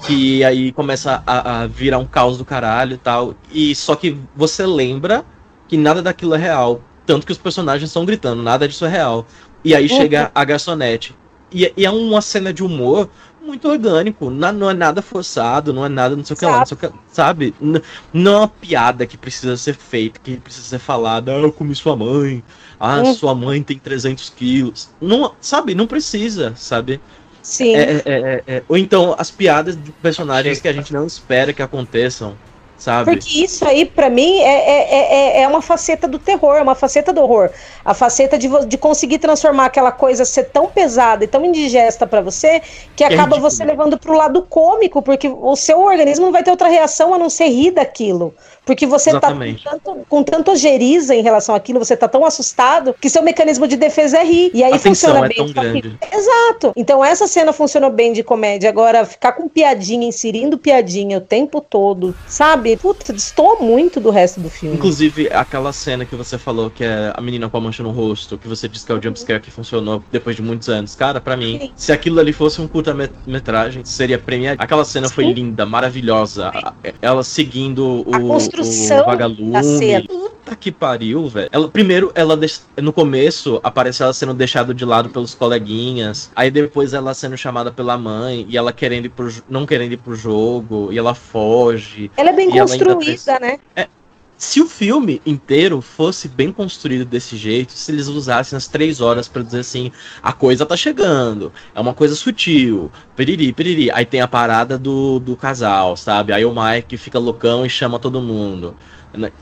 Que aí começa a, a virar um caos do caralho e tal. E só que você lembra que nada daquilo é real. Tanto que os personagens estão gritando, nada disso é real. E aí uhum. chega a garçonete. E, e, é uma cena de humor muito orgânico. Não, não é nada forçado, não é nada não sei o que lá, não sei o que, sabe? Não, não é uma piada que precisa ser feita, que precisa ser falada. Ah, eu comi sua mãe. Ah, uhum. sua mãe tem 300 quilos. Não, sabe? Não precisa, sabe? Sim. É, é, é, é, ou então as piadas de personagens que a gente não espera que aconteçam sabe? Porque isso aí, para mim, é, é, é, é uma faceta do terror, é uma faceta do horror. A faceta de, de conseguir transformar aquela coisa ser tão pesada e tão indigesta para você que, que acaba você levando pro lado cômico, porque o seu organismo não vai ter outra reação a não ser rir daquilo. Porque você Exatamente. tá com tanto, com tanto ojeriza em relação àquilo, você tá tão assustado que seu mecanismo de defesa é rir. E aí funciona é bem. Grande. Exato. Então essa cena funcionou bem de comédia. Agora, ficar com piadinha, inserindo piadinha o tempo todo, sabe? Puta, destoa muito do resto do filme. Inclusive, aquela cena que você falou que é a menina com a mancha no rosto, que você disse que é o jumpscare que funcionou depois de muitos anos. Cara, para mim, Sim. se aquilo ali fosse um curta-metragem, seria premiado. Aquela cena Sim. foi linda, maravilhosa. Ela seguindo o construção o vagalume. da cena. Puta que pariu, velho. Ela, primeiro, ela no começo aparece ela sendo deixada de lado pelos coleguinhas. Aí depois ela sendo chamada pela mãe e ela querendo ir pro, não querendo ir pro jogo e ela foge. Ela é bem construída, né? É, se o filme inteiro fosse bem construído desse jeito, se eles usassem as três horas para dizer assim, a coisa tá chegando, é uma coisa sutil, piriri, piriri. Aí tem a parada do, do casal, sabe? Aí o Mike fica loucão e chama todo mundo.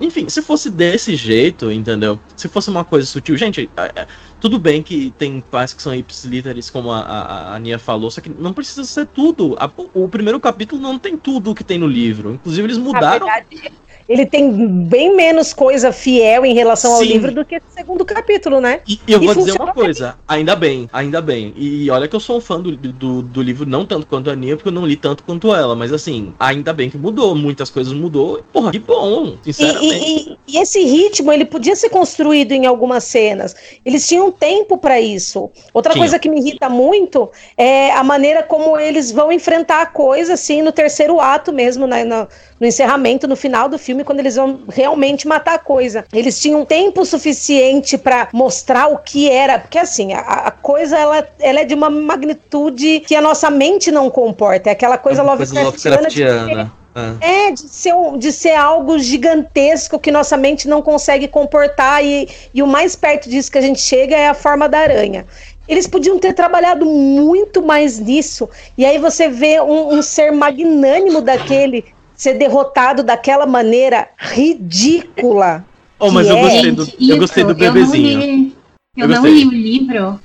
Enfim, se fosse desse jeito, entendeu? Se fosse uma coisa sutil, gente, é, é, tudo bem que tem pais que são ipsilíteres, como a, a, a Nia falou, só que não precisa ser tudo. A, o primeiro capítulo não tem tudo o que tem no livro. Inclusive, eles mudaram. Na verdade, ele tem bem menos coisa fiel em relação Sim. ao livro do que esse segundo capítulo, né? E, e eu e vou dizer uma coisa, ainda bem, ainda bem. E olha que eu sou um fã do, do, do, livro, não tanto quanto a Aninha, porque eu não li tanto quanto ela, mas assim, ainda bem que mudou, muitas coisas mudou. Porra, que bom, sinceramente. E, e esse ritmo, ele podia ser construído em algumas cenas. Eles tinham tempo para isso. Outra coisa que me irrita muito é a maneira como eles vão enfrentar a coisa, assim, no terceiro ato mesmo, né, no, no encerramento, no final do filme quando eles vão realmente matar a coisa. Eles tinham tempo suficiente para mostrar o que era, porque assim, a, a, coisa ela, ela é de uma magnitude que a nossa mente não comporta. É aquela coisa, é Lovecraftiana. É. é, de ser, de ser algo gigantesco que nossa mente não consegue comportar, e, e o mais perto disso que a gente chega é a forma da aranha. Eles podiam ter trabalhado muito mais nisso. E aí você vê um, um ser magnânimo daquele ser derrotado daquela maneira ridícula. Oh, mas eu é. gostei do, eu gostei do bebezinho. Eu não li, eu, eu não li o livro,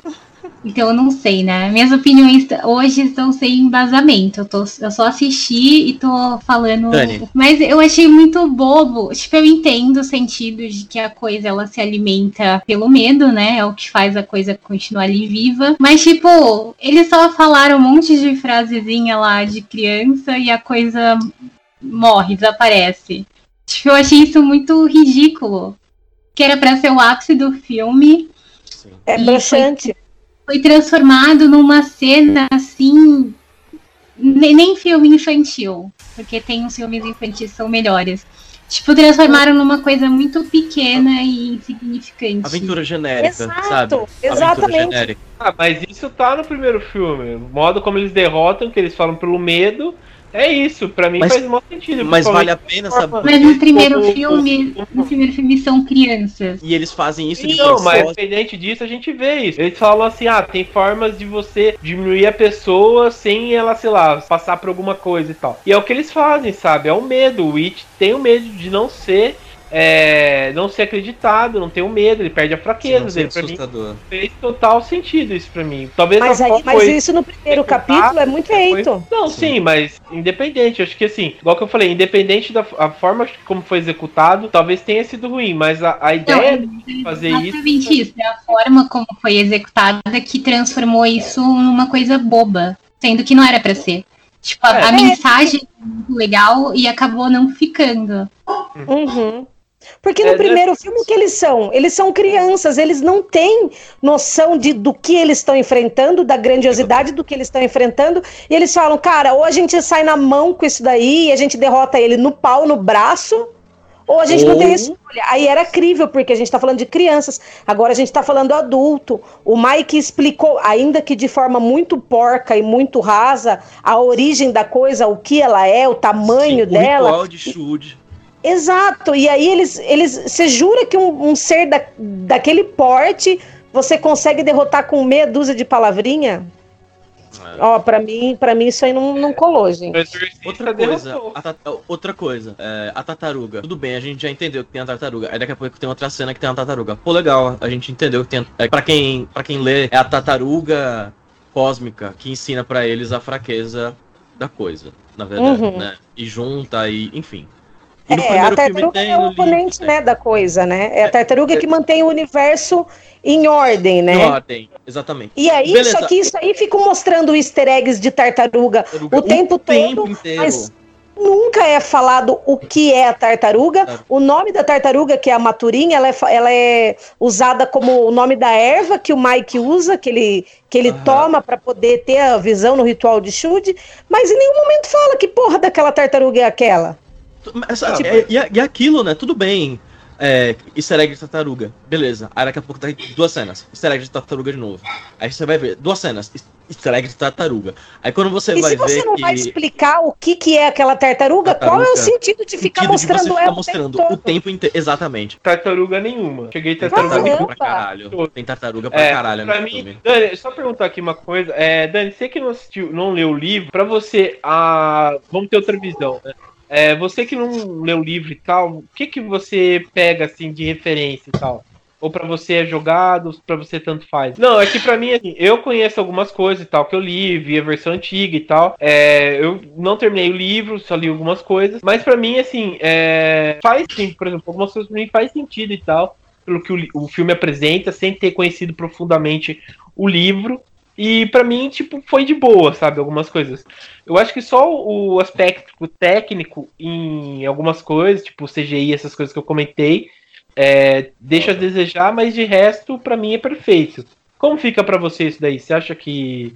então eu não sei, né? Minhas opiniões hoje estão sem embasamento. Eu, tô, eu só assisti e tô falando. Dani. Mas eu achei muito bobo. Tipo, eu entendo o sentido de que a coisa ela se alimenta pelo medo, né? É o que faz a coisa continuar ali viva. Mas, tipo, eles só falaram um monte de frasezinha lá de criança e a coisa morre, desaparece. Tipo, eu achei isso muito ridículo. Que era para ser o ápice do filme. Sim. É broxante. Foi, foi, transformado numa cena assim. Nem, nem filme infantil. Porque tem uns filmes infantis que são melhores. Tipo, transformaram numa coisa muito pequena e insignificante. Aventura genérica, Exato, sabe? Exatamente. Genérica. Ah, mas isso tá no primeiro filme. O modo como eles derrotam, que eles falam pelo medo, é isso, pra mim mas, faz muito sentido. Mas vale a pena, sabe? Mas no primeiro o, filme, o, no primeiro filme são crianças. E eles fazem isso de Não, mas independente disso, a gente vê isso. Eles falam assim, ah, tem formas de você diminuir a pessoa sem ela, sei lá, passar por alguma coisa e tal. E é o que eles fazem, sabe? É o medo. O It tem o medo de não ser é, não ser acreditado, não ter o medo, ele perde a fraqueza Sim, dele. Mim, fez total sentido isso pra mim. Talvez mas, aí, mas isso no primeiro capítulo é muito feito. Não, sim. sim. mas independente, acho que assim, igual que eu falei, independente da a forma como foi executado, talvez tenha sido ruim, mas a, a ideia não, de fazer isso. isso. É a forma como foi executada que transformou isso numa coisa boba, sendo que não era para ser. Tipo, a, é. a mensagem é muito legal e acabou não ficando. Uhum. Porque no é, primeiro né? filme, o que eles são? Eles são crianças, eles não têm noção de, do que eles estão enfrentando, da grandiosidade do que eles estão enfrentando, e eles falam, cara, ou a gente sai na mão com isso daí, e a gente derrota ele no pau, no braço, ou a gente não tem escolha. Aí era crível, porque a gente está falando de crianças, agora a gente está falando adulto. O Mike explicou, ainda que de forma muito porca e muito rasa, a origem da coisa, o que ela é, o tamanho Sim, dela. O ritual de Shud. Exato, e aí eles, eles, você jura que um, um ser da, daquele porte você consegue derrotar com meia dúzia de palavrinha? É. Ó, pra mim, para mim isso aí não, não colou, gente. Outra coisa, a, outra coisa, é, a tartaruga. Tudo bem, a gente já entendeu que tem a tartaruga. Aí daqui a pouco tem outra cena que tem a tartaruga. Pô, legal, a gente entendeu que tem. É, pra, quem, pra quem lê, é a tartaruga cósmica que ensina para eles a fraqueza da coisa, na verdade, uhum. né? E junta e, enfim. E é, a tartaruga é o oponente, né, da coisa, né? É a tartaruga é, que mantém o universo em ordem, né? Em ordem, exatamente. E aí, Beleza. só que isso aí fica mostrando easter eggs de tartaruga, tartaruga o, o tempo, tempo todo, inteiro. mas nunca é falado o que é a tartaruga. É. O nome da tartaruga, que é a maturinha, ela é, ela é usada como o nome da erva que o Mike usa, que ele, que ele toma para poder ter a visão no ritual de Shud, mas em nenhum momento fala que porra daquela tartaruga é aquela. Mas, ah, tipo, é... e, e aquilo, né? Tudo bem. É, easter egg de tartaruga. Beleza. Aí daqui a pouco tem duas cenas. Easter egg de tartaruga de novo. Aí você vai ver duas cenas. Easter egg de tartaruga. Aí quando você e vai ver. Se você não que... vai explicar o que, que é aquela tartaruga, tartaruga, qual é o sentido de ficar mostrando de ela? mostrando o tempo inteiro. Exatamente. Tartaruga nenhuma. Cheguei tartaruga nenhuma. Pra caralho. Tem tartaruga pra é, caralho. Pra mim, filme. Dani, só perguntar aqui uma coisa. É, Dani, você que não assistiu, não leu o livro, pra você, a... vamos ter outra visão, né? É, você que não leu o livro e tal, o que que você pega assim de referência e tal? Ou para você é jogado, para você tanto faz? Não, é que para mim, assim, eu conheço algumas coisas e tal que eu li, vi a versão antiga e tal. É, eu não terminei o livro, só li algumas coisas. Mas para mim, assim, é, faz sim, por exemplo, algumas coisas pra mim faz sentido e tal. Pelo que o, o filme apresenta, sem ter conhecido profundamente o livro. E para mim, tipo, foi de boa, sabe? Algumas coisas. Eu acho que só o aspecto técnico em algumas coisas, tipo CGI, essas coisas que eu comentei, é, deixa a desejar, mas de resto, para mim é perfeito. Como fica para você isso daí? Você acha que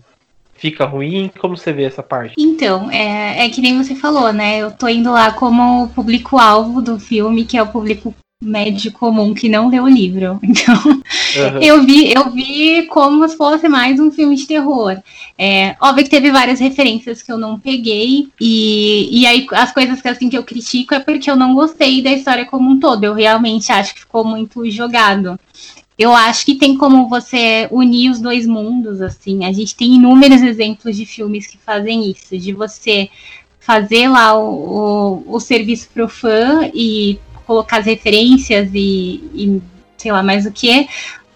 fica ruim? Como você vê essa parte? Então, é, é que nem você falou, né? Eu tô indo lá como público-alvo do filme, que é o público médio comum que não leu o livro. Então, uhum. eu vi, eu vi como se fosse mais um filme de terror. É, óbvio que teve várias referências que eu não peguei, e, e aí as coisas que, assim, que eu critico é porque eu não gostei da história como um todo. Eu realmente acho que ficou muito jogado. Eu acho que tem como você unir os dois mundos, assim. A gente tem inúmeros exemplos de filmes que fazem isso, de você fazer lá o, o, o serviço pro fã e colocar as referências e, e sei lá mais o que,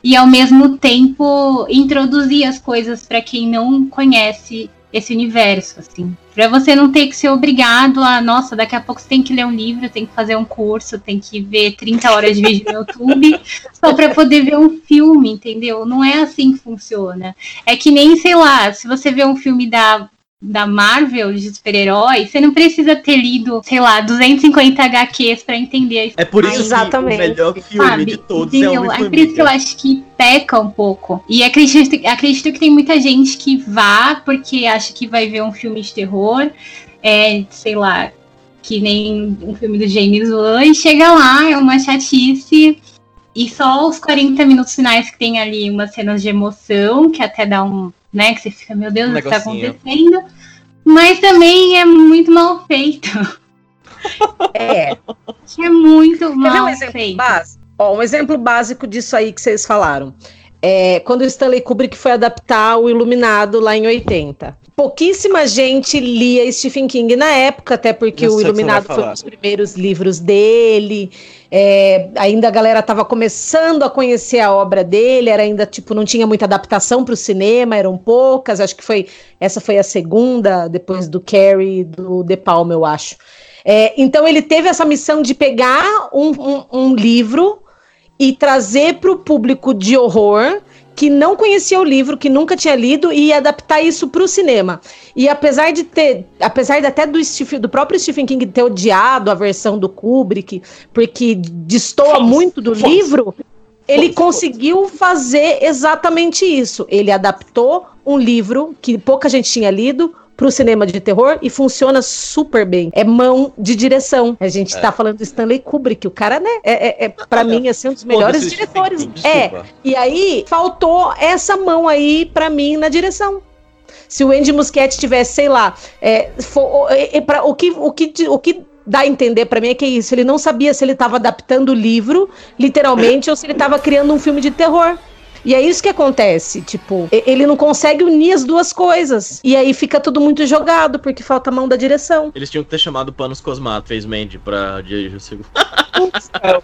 e ao mesmo tempo introduzir as coisas para quem não conhece esse universo, assim. Para você não ter que ser obrigado a, nossa, daqui a pouco você tem que ler um livro, tem que fazer um curso, tem que ver 30 horas de vídeo no YouTube só para poder ver um filme, entendeu? Não é assim que funciona. É que nem, sei lá, se você vê um filme da da Marvel de super-heróis, você não precisa ter lido, sei lá, 250 HQs para entender a história. É por isso Exatamente. que o melhor filme Sabe? de todos Entendeu? é o É por isso que eu acho que peca um pouco. E acredito, acredito que tem muita gente que vá porque acha que vai ver um filme de terror, é, sei lá, que nem um filme do James Wan, e chega lá, é uma chatice, e só os 40 minutos finais que tem ali umas cenas de emoção, que até dá um né? Que você fica, meu Deus, um o que está acontecendo? Mas também é muito mal feito. É. É muito mal um feito. Básico? Ó, um exemplo básico disso aí que vocês falaram. É, quando o Stanley Kubrick foi adaptar o Iluminado lá em 80. Pouquíssima gente lia Stephen King na época, até porque o Iluminado foi um dos primeiros livros dele. É, ainda a galera estava começando a conhecer a obra dele, era ainda tipo não tinha muita adaptação para o cinema, eram poucas. Acho que foi essa foi a segunda depois do Carrie do De Palma, eu acho. É, então ele teve essa missão de pegar um, um, um livro e trazer para o público de horror que não conhecia o livro, que nunca tinha lido e adaptar isso para o cinema. E apesar de ter, apesar de até do, Stephen, do próprio Stephen King ter odiado a versão do Kubrick, porque destoa muito do livro, ele conseguiu fazer exatamente isso. Ele adaptou um livro que pouca gente tinha lido para o cinema de terror e funciona super bem. É mão de direção. A gente está é. falando do Stanley Kubrick, o cara, né? É, é, é para mim assim um dos melhores diretores. É. E aí faltou essa mão aí para mim na direção. Se o Andy Muschietti tivesse, sei lá, é, for, é, é, pra, o, que, o, que, o que dá a entender para mim é que é isso. Ele não sabia se ele estava adaptando o livro, literalmente, ou se ele estava criando um filme de terror. E é isso que acontece, tipo, ele não consegue unir as duas coisas. E aí fica tudo muito jogado, porque falta a mão da direção. Eles tinham que ter chamado Panos Cosmato, fez Mandy pra dirigir o segundo.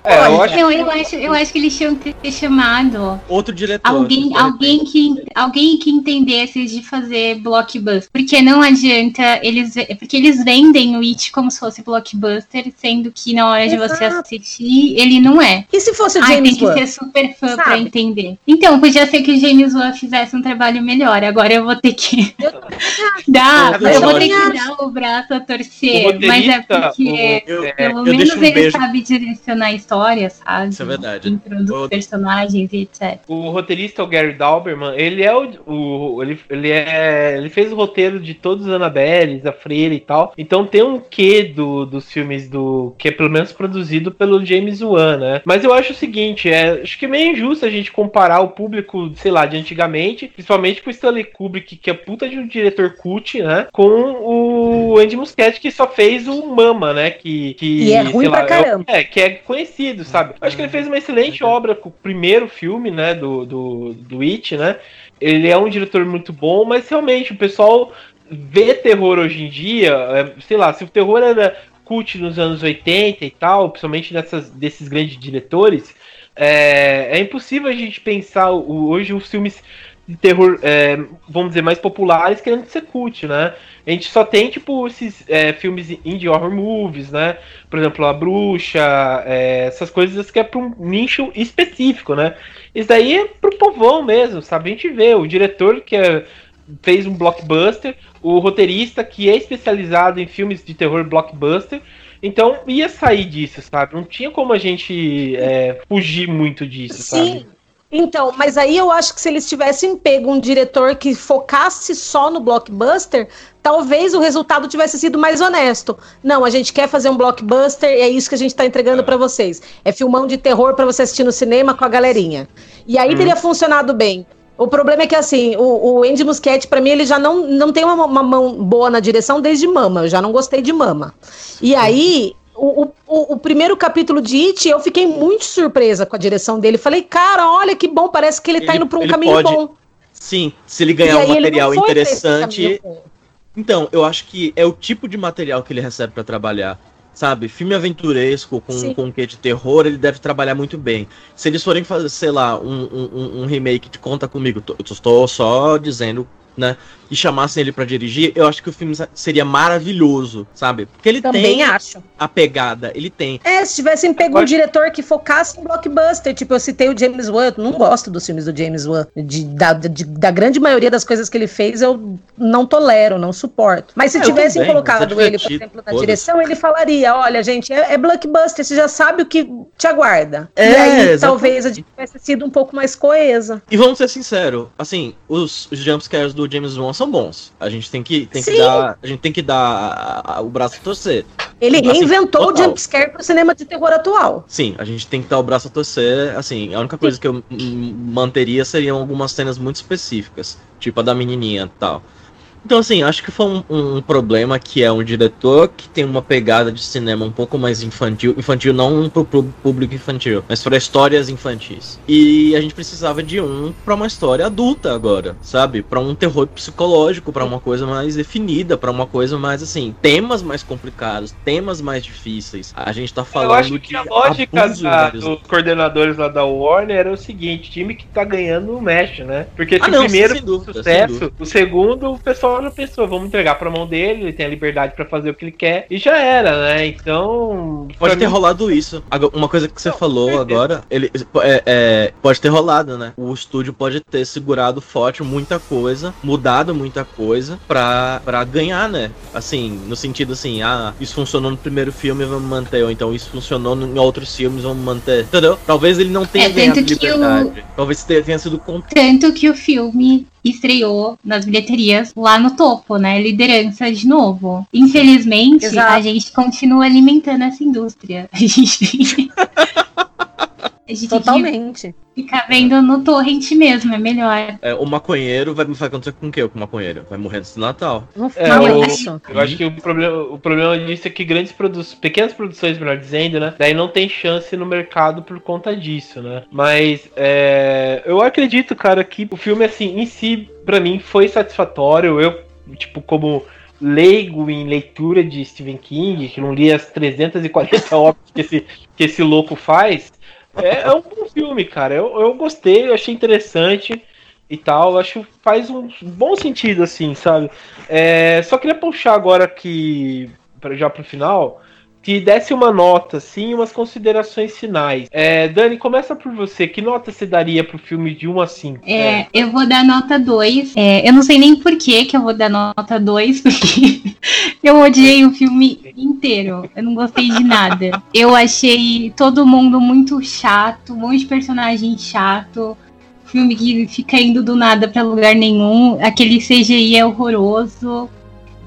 é, eu, acho... Não, eu, acho, eu acho que eles tinham que ter chamado outro diretor. Alguém, alguém, que, alguém que entendesse de fazer blockbuster. Porque não adianta eles. Porque eles vendem o It como se fosse blockbuster, sendo que na hora Exato. de você assistir, ele não é. E se fosse o James Ai, tem que ser super fã Sabe? pra entender. Então, então, podia ser que o James Wan fizesse um trabalho melhor. Agora eu vou ter que dar, eu vou ter que dar o braço a torcer. Mas é porque eu, pelo eu menos um ele beijo. sabe direcionar a história, sabe? Isso é verdade. Introduz personagens e etc. O roteirista, o Gary Dalberman, ele é o. o ele, ele, é, ele fez o roteiro de todos os Annabelles, a Freira e tal. Então tem um quê do, dos filmes do. que é pelo menos produzido pelo James Wan, né? Mas eu acho o seguinte, é, acho que é meio injusto a gente comparar o público, sei lá, de antigamente, principalmente com o Stanley Kubrick, que é puta de um diretor cult, né? Com o Andy Muschietti, que só fez o Mama, né? Que, que e é ruim pra lá, é caramba. É, que é conhecido, sabe? Acho que ele fez uma excelente obra com o primeiro filme, né? Do, do, do It, né? Ele é um diretor muito bom, mas realmente o pessoal vê terror hoje em dia, é, sei lá, se o terror era cult nos anos 80 e tal, principalmente dessas, desses grandes diretores, é, é impossível a gente pensar o, hoje os filmes de terror, é, vamos dizer, mais populares querendo ser cult, né? A gente só tem, tipo, esses é, filmes indie horror movies, né? Por exemplo, A Bruxa, é, essas coisas que é para um nicho específico, né? Isso daí é pro povão mesmo, sabe? A gente vê o diretor que é, fez um blockbuster, o roteirista que é especializado em filmes de terror blockbuster, então ia sair disso, sabe? Não tinha como a gente é, fugir muito disso, Sim. sabe? Então, mas aí eu acho que se eles tivessem pego um diretor que focasse só no blockbuster, talvez o resultado tivesse sido mais honesto. Não, a gente quer fazer um blockbuster e é isso que a gente está entregando é. para vocês. É filmão de terror para você assistir no cinema com a galerinha. E aí hum. teria funcionado bem. O problema é que, assim, o, o Andy Muschietti, para mim, ele já não, não tem uma, uma, mão boa na direção desde Mama. Eu já não gostei de Mama. E aí, o, o, o, primeiro capítulo de It, eu fiquei muito surpresa com a direção dele. Falei, cara, olha que bom, parece que ele, tá ele tá indo para um caminho pode... bom. Sim, se ele ganhar um material interessante. Então, eu acho que é o tipo de material que ele recebe para trabalhar sabe, filme aventuresco com, com um quê de terror, ele deve trabalhar muito bem. Se eles forem fazer, sei lá, um, um, um remake de Conta Comigo, eu estou só dizendo né? E chamassem ele para dirigir, eu acho que o filme seria maravilhoso, sabe? Porque ele Também tem acho. a pegada, ele tem. É, se tivessem pego um diretor que focasse em blockbuster, tipo, eu citei o James Wan, eu não gosto dos filmes do James Wan. De, da, de, da grande maioria das coisas que ele fez, eu não tolero, não suporto. Mas se é, tivessem também, colocado é ele, por exemplo, na direção, ele falaria: olha, gente, é, é, blockbuster, você já sabe o que te aguarda. É, e aí, exatamente. talvez a gente tivesse sido um pouco mais coesa. E vamos ser sinceros, assim, os, os jumpscares do James Wan são bons. A gente tem que, tem que dar, a gente tem que dar a, a, o braço a torcer. Ele reinventou o jumpscare pro cinema de terror atual. Sim, a gente tem que dar o braço a torcer. Assim, a única coisa Sim. que eu manteria seriam algumas cenas muito específicas, tipo a da menininha e tal. Então, assim, acho que foi um, um, problema que é um diretor que tem uma pegada de cinema um pouco mais infantil. Infantil não pro, público infantil, mas para histórias infantis. E a gente precisava de um para uma história adulta agora, sabe? Para um terror psicológico, para uma coisa mais definida, para uma coisa mais, assim, temas mais complicados, temas mais difíceis. A gente tá falando Eu acho que a lógica da, dos coordenadores lá da Warner era o seguinte: time que tá ganhando mexe, né? Porque ah, não, o primeiro dúvida, sucesso, o segundo o pessoal Já pensou, vamos entregar pra mão dele, ele tem a liberdade para fazer o que ele quer, e já era, né? Então. Pode ter mim... rolado isso. Uma coisa que você Não, falou agora, ele é, é, pode ter rolado, né? O estúdio pode ter segurado forte muita coisa, mudado muita coisa pra, pra ganhar, né? Assim, no sentido assim, ah, isso funcionou no primeiro filme, vamos manter, ou então isso funcionou em outros filmes, vamos manter. Entendeu? Talvez ele não tenha é, ganhado liberdade. O... Talvez tenha sido contra. Tanto que o filme estreou nas bilheterias lá no topo, né? Liderança de novo. Infelizmente, Exato. a gente continua alimentando essa indústria. A gente Totalmente. Ficar vendo no torrent mesmo, é melhor. É, o maconheiro vai, vai acontecer com o quê? Com o maconheiro? Vai morrer antes do Natal. É, eu, eu acho que o problema, o problema disso é que grandes produções, pequenas produções, melhor dizendo, né? Daí não tem chance no mercado por conta disso, né? Mas é, eu acredito, cara, que o filme, assim, em si, para mim, foi satisfatório. Eu, tipo, como leigo em leitura de Stephen King, que não li as 340 obras que esse, que esse louco faz, é, é um bom filme, cara. Eu, eu gostei, eu achei interessante e tal. Eu acho que faz um bom sentido, assim, sabe? É, só queria puxar agora aqui, já pro final, que desse uma nota, assim, umas considerações finais. É, Dani, começa por você. Que nota você daria pro filme de 1 a 5? É, é. eu vou dar nota 2. É, eu não sei nem por que, que eu vou dar nota 2, porque eu odiei o filme inteiro. Eu não gostei de nada. Eu achei todo mundo muito chato, um monte de personagem chato. Filme que fica indo do nada para lugar nenhum. Aquele CGI é horroroso.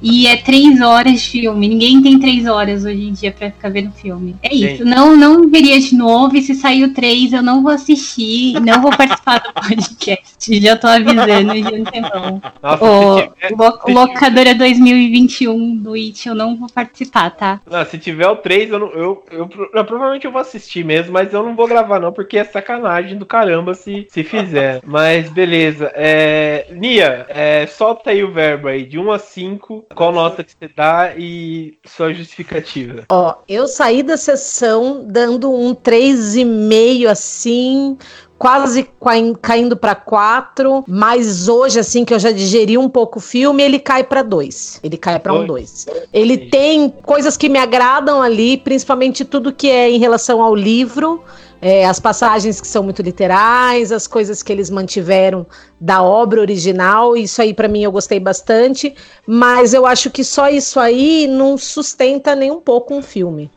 E é três horas de filme. Ninguém tem três horas hoje em dia pra ficar vendo filme. É isso. Não, não veria de novo. E se saiu três, eu não vou assistir. Não vou participar do podcast. Já tô avisando de tempão. Nossa, o tiver, lo, Locadora 2021 do It, eu não vou participar, tá? Não, se tiver o três, eu, não, eu, eu, eu, provavelmente eu vou assistir mesmo, mas eu não vou gravar, não, porque é sacanagem do caramba se, se fizer. mas beleza. É, Nia, é, solta aí o verbo aí, de 1 a 5 qual nota que você dá e sua justificativa? Ó, eu saí da sessão dando um 3,5 assim, quase caindo para quatro, mas hoje assim que eu já digeri um pouco o filme, ele cai para dois. Ele cai para um dois. Ele tem coisas que me agradam ali, principalmente tudo que é em relação ao livro. É, as passagens que são muito literais, as coisas que eles mantiveram da obra original, isso aí para mim eu gostei bastante, mas eu acho que só isso aí não sustenta nem um pouco um filme.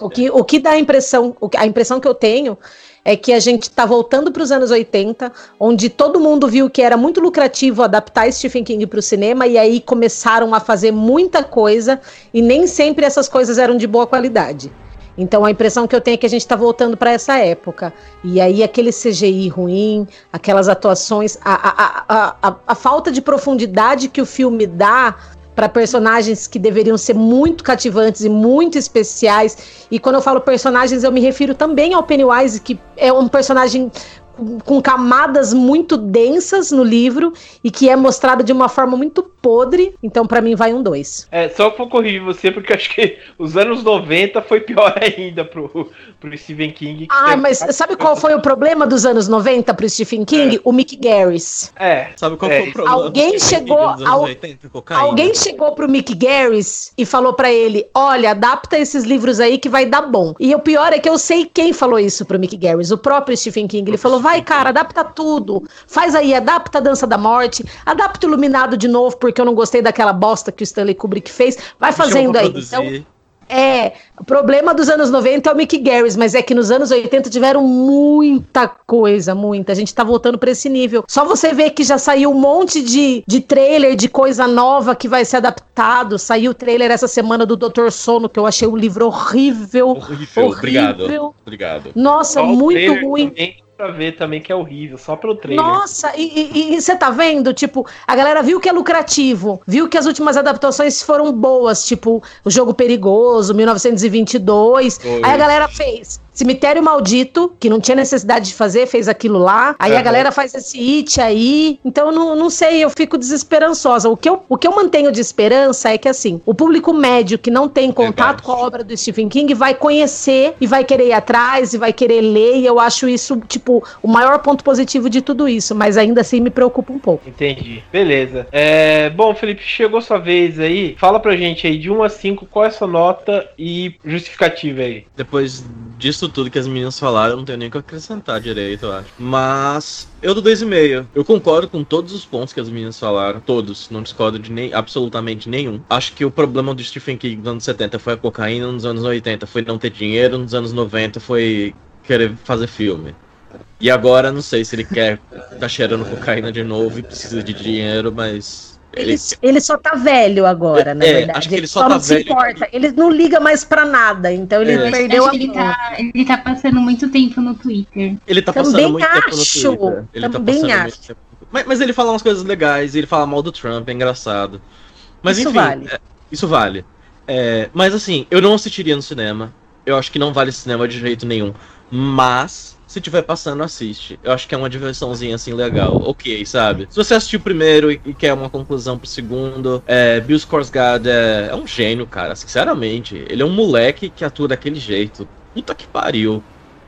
O que, o que dá a impressão, a impressão que eu tenho é que a gente está voltando para os anos 80, onde todo mundo viu que era muito lucrativo adaptar Stephen King para o cinema, e aí começaram a fazer muita coisa, e nem sempre essas coisas eram de boa qualidade. Então a impressão que eu tenho é que a gente está voltando para essa época. E aí aquele CGI ruim, aquelas atuações, a, a, a, a, falta de profundidade que o filme dá para personagens que deveriam ser muito cativantes e muito especiais. E quando eu falo personagens, eu me refiro também ao Pennywise, que é um personagem com camadas muito densas no livro e que é mostrado de uma forma muito podre. Então, para mim, vai um 2. É, só vou corrigir você, porque acho que os anos 90 foi pior ainda pro, pro Stephen King. Ah, mas sabe qual foi o problema dos anos 90 pro Stephen King? É. O Mick Garris. É. Sabe qual é. foi o problema? Alguém chegou. Ao, 80, alguém chegou pro Mick Garris e falou para ele: olha, adapta esses livros aí que vai dar bom. E o pior é que eu sei quem falou isso pro Mick Garris, o próprio Stephen King. Ele falou: vai, cara, adapta tudo. Faz aí, adapta a Dança da Morte, adapta o Iluminado de novo, porque eu não gostei daquela bosta que o Stanley Kubrick fez. Vai fazendo aí. Então, é, o problema dos anos 90 é o Mick Garris, mas é que nos anos 80 tiveram muita coisa, muita. A gente tá voltando para esse nível. Só você ver que já saiu um monte de, de trailer de coisa nova que vai ser adaptado. Saiu o trailer essa semana do Doutor Sono, que eu achei um livro horrível. Horrível, horrível. obrigado. Obrigado. Nossa, muito ruim. Também pra ver também que é horrível, só pelo trailer. Nossa, e você tá vendo? Tipo, a galera viu que é lucrativo, viu que as últimas adaptações foram boas, tipo, o Jogo Perigoso, 1922. Foi. Aí a galera fez Cemitério Maldito, que não tinha necessidade de fazer, fez aquilo lá. Aí uhum. a galera faz esse hit aí. Então, não, não sei, eu fico desesperançosa. O que, eu, o que eu mantenho de esperança é que, assim, o público médio que não tem contato Verdade. com a obra do Stephen King vai conhecer e vai querer ir atrás e vai querer ler. E eu acho isso, tipo, o maior ponto positivo de tudo isso. Mas ainda assim me preocupa um pouco. Entendi. Beleza. É, bom, Felipe, chegou sua vez aí. Fala pra gente aí, de 1 a 5, qual é a sua nota e justificativa aí? Depois disso tudo que as meninas falaram, eu não tenho nem o que acrescentar direito, eu acho. Mas eu dou 2,5. Eu concordo com todos os pontos que as meninas falaram. Todos. Não discordo de nem, absolutamente nenhum. Acho que o problema do Stephen King nos anos 70 foi a cocaína, nos anos 80 foi não ter dinheiro, nos anos 90 foi querer fazer filme. E agora não sei se ele quer tá cheirando cocaína de novo e precisa de dinheiro, mas ele, ele só tá velho agora, na é, verdade. Acho que ele só, ele só tá não velho. se importa. Ele não liga mais pra nada, então ele é. perdeu a ele tá, ele tá passando muito tempo no Twitter. Ele tá Também passando muito acho. tempo no Twitter. Ele tá Também tá acho. Tempo... Mas, mas, ele fala umas coisas legais, ele fala mal do Trump, é engraçado. Mas isso enfim, vale. É, isso vale. É, mas assim, eu não assistiria no cinema. Eu acho que não vale cinema de jeito nenhum. Mas se tiver passando, assiste. Eu acho que é uma diversãozinha assim legal. Ok, sabe? Se você assistiu o primeiro e, quer uma conclusão pro segundo, é, Bill Skarsgård é, é um gênio, cara. Sinceramente. Ele é um moleque que atua daquele jeito. Puta que pariu.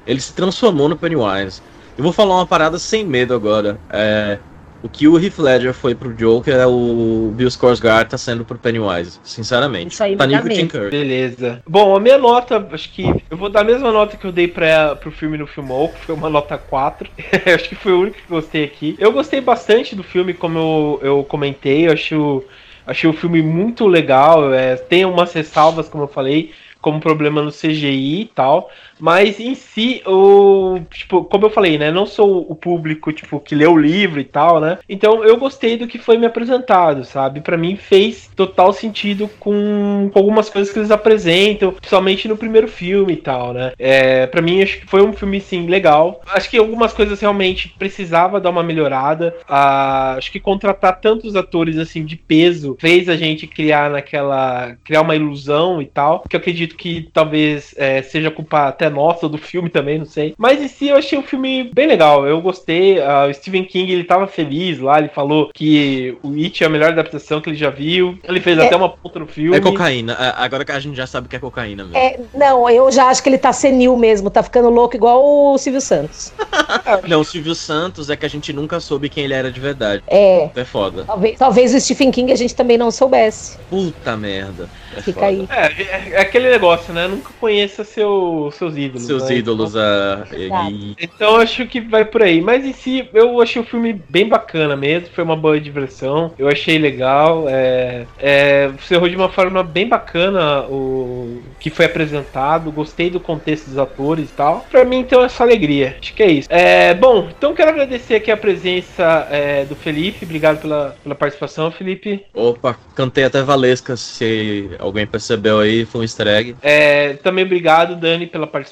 Ele se transformou no Pennywise. Eu vou falar uma parada sem medo agora. É, o que o Heath Ledger foi pro Joker é o Bill Skarsgård tá sendo pro Pennywise, sinceramente. Isso aí tá nível Tim Curry. Beleza. Bom, a minha nota, acho que eu vou dar a mesma nota que eu dei pra, pro filme no Filmou, que foi uma nota 4. acho que foi o único que gostei aqui. Eu gostei bastante do filme, como eu, eu comentei, eu acho, achei o filme muito legal, é, tem umas ressalvas, como eu falei, como problema no CGI e tal. Mas em si, o. Tipo, como eu falei, né? Não sou o público, tipo, que lê o livro e tal, né? Então eu gostei do que foi me apresentado, sabe? para mim fez total sentido com, com, algumas coisas que eles apresentam, principalmente no primeiro filme e tal, né? É, para mim, acho que foi um filme, sim, legal. Acho que algumas coisas realmente precisava dar uma melhorada. Ah, acho que contratar tantos atores, assim, de peso fez a gente criar naquela. criar uma ilusão e tal. Que eu acredito que talvez é, seja culpa até nossa do filme também, não sei. Mas em si eu achei um filme bem legal. Eu gostei. Uh, o Stephen King ele tava feliz lá, ele falou que o It é a melhor adaptação que ele já viu. Ele fez é, até uma ponta no filme. É cocaína. Agora que a gente já sabe que é cocaína mesmo. É, não, eu já acho que ele tá senil mesmo, tá ficando louco igual o Silvio Santos. não, o Silvio Santos é que a gente nunca soube quem ele era de verdade. É. É foda. Talvez, talvez o Stephen King a gente também não soubesse. Puta merda. É Fica foda. aí. É, é, é, aquele negócio, né? Nunca conheça seu, seus ídolos. Seus né? ídolos. Uh, e... Então acho que vai por aí. Mas em si, eu achei o filme bem bacana mesmo. Foi uma boa diversão. Eu achei legal. É, é, encerrou de uma forma bem bacana o que foi apresentado. Gostei do contexto dos atores e tal. Pra mim, então, é só alegria. Acho que é isso. É, bom, então quero agradecer aqui a presença é, do Felipe. Obrigado pela, pela participação, Felipe. Opa, cantei até Valesca. Se alguém percebeu aí, foi um easter egg. É, também obrigado, Dani, pela participação.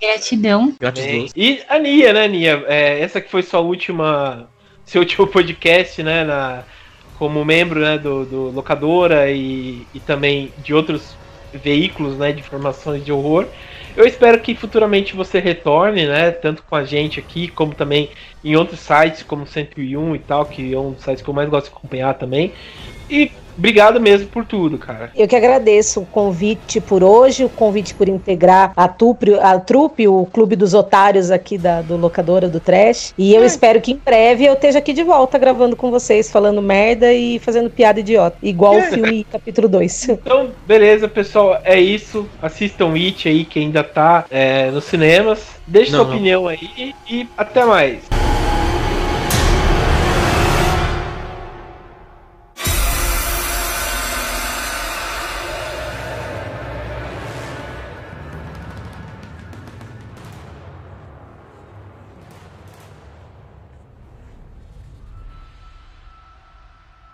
Gratidão. Gratidão. E a Nia, né, Nia? É, essa que foi sua última. Seu último podcast, né? Na, como membro né, do, do Locadora e, e também de outros veículos né, de informações de horror. Eu espero que futuramente você retorne, né? Tanto com a gente aqui, como também em outros sites, como 101 e tal, que é um dos sites que eu mais gosto de acompanhar também. E Obrigado mesmo por tudo, cara. Eu que agradeço o convite por hoje, o convite por integrar a, Tupri, a Trupe, o Clube dos Otários aqui da do Locadora do Trash. E eu é. espero que em breve eu esteja aqui de volta gravando com vocês, falando merda e fazendo piada idiota. Igual é. o filme capítulo 2. Então, beleza, pessoal. É isso. Assistam It aí, que ainda tá é, nos cinemas. Deixe sua não. opinião aí e até mais.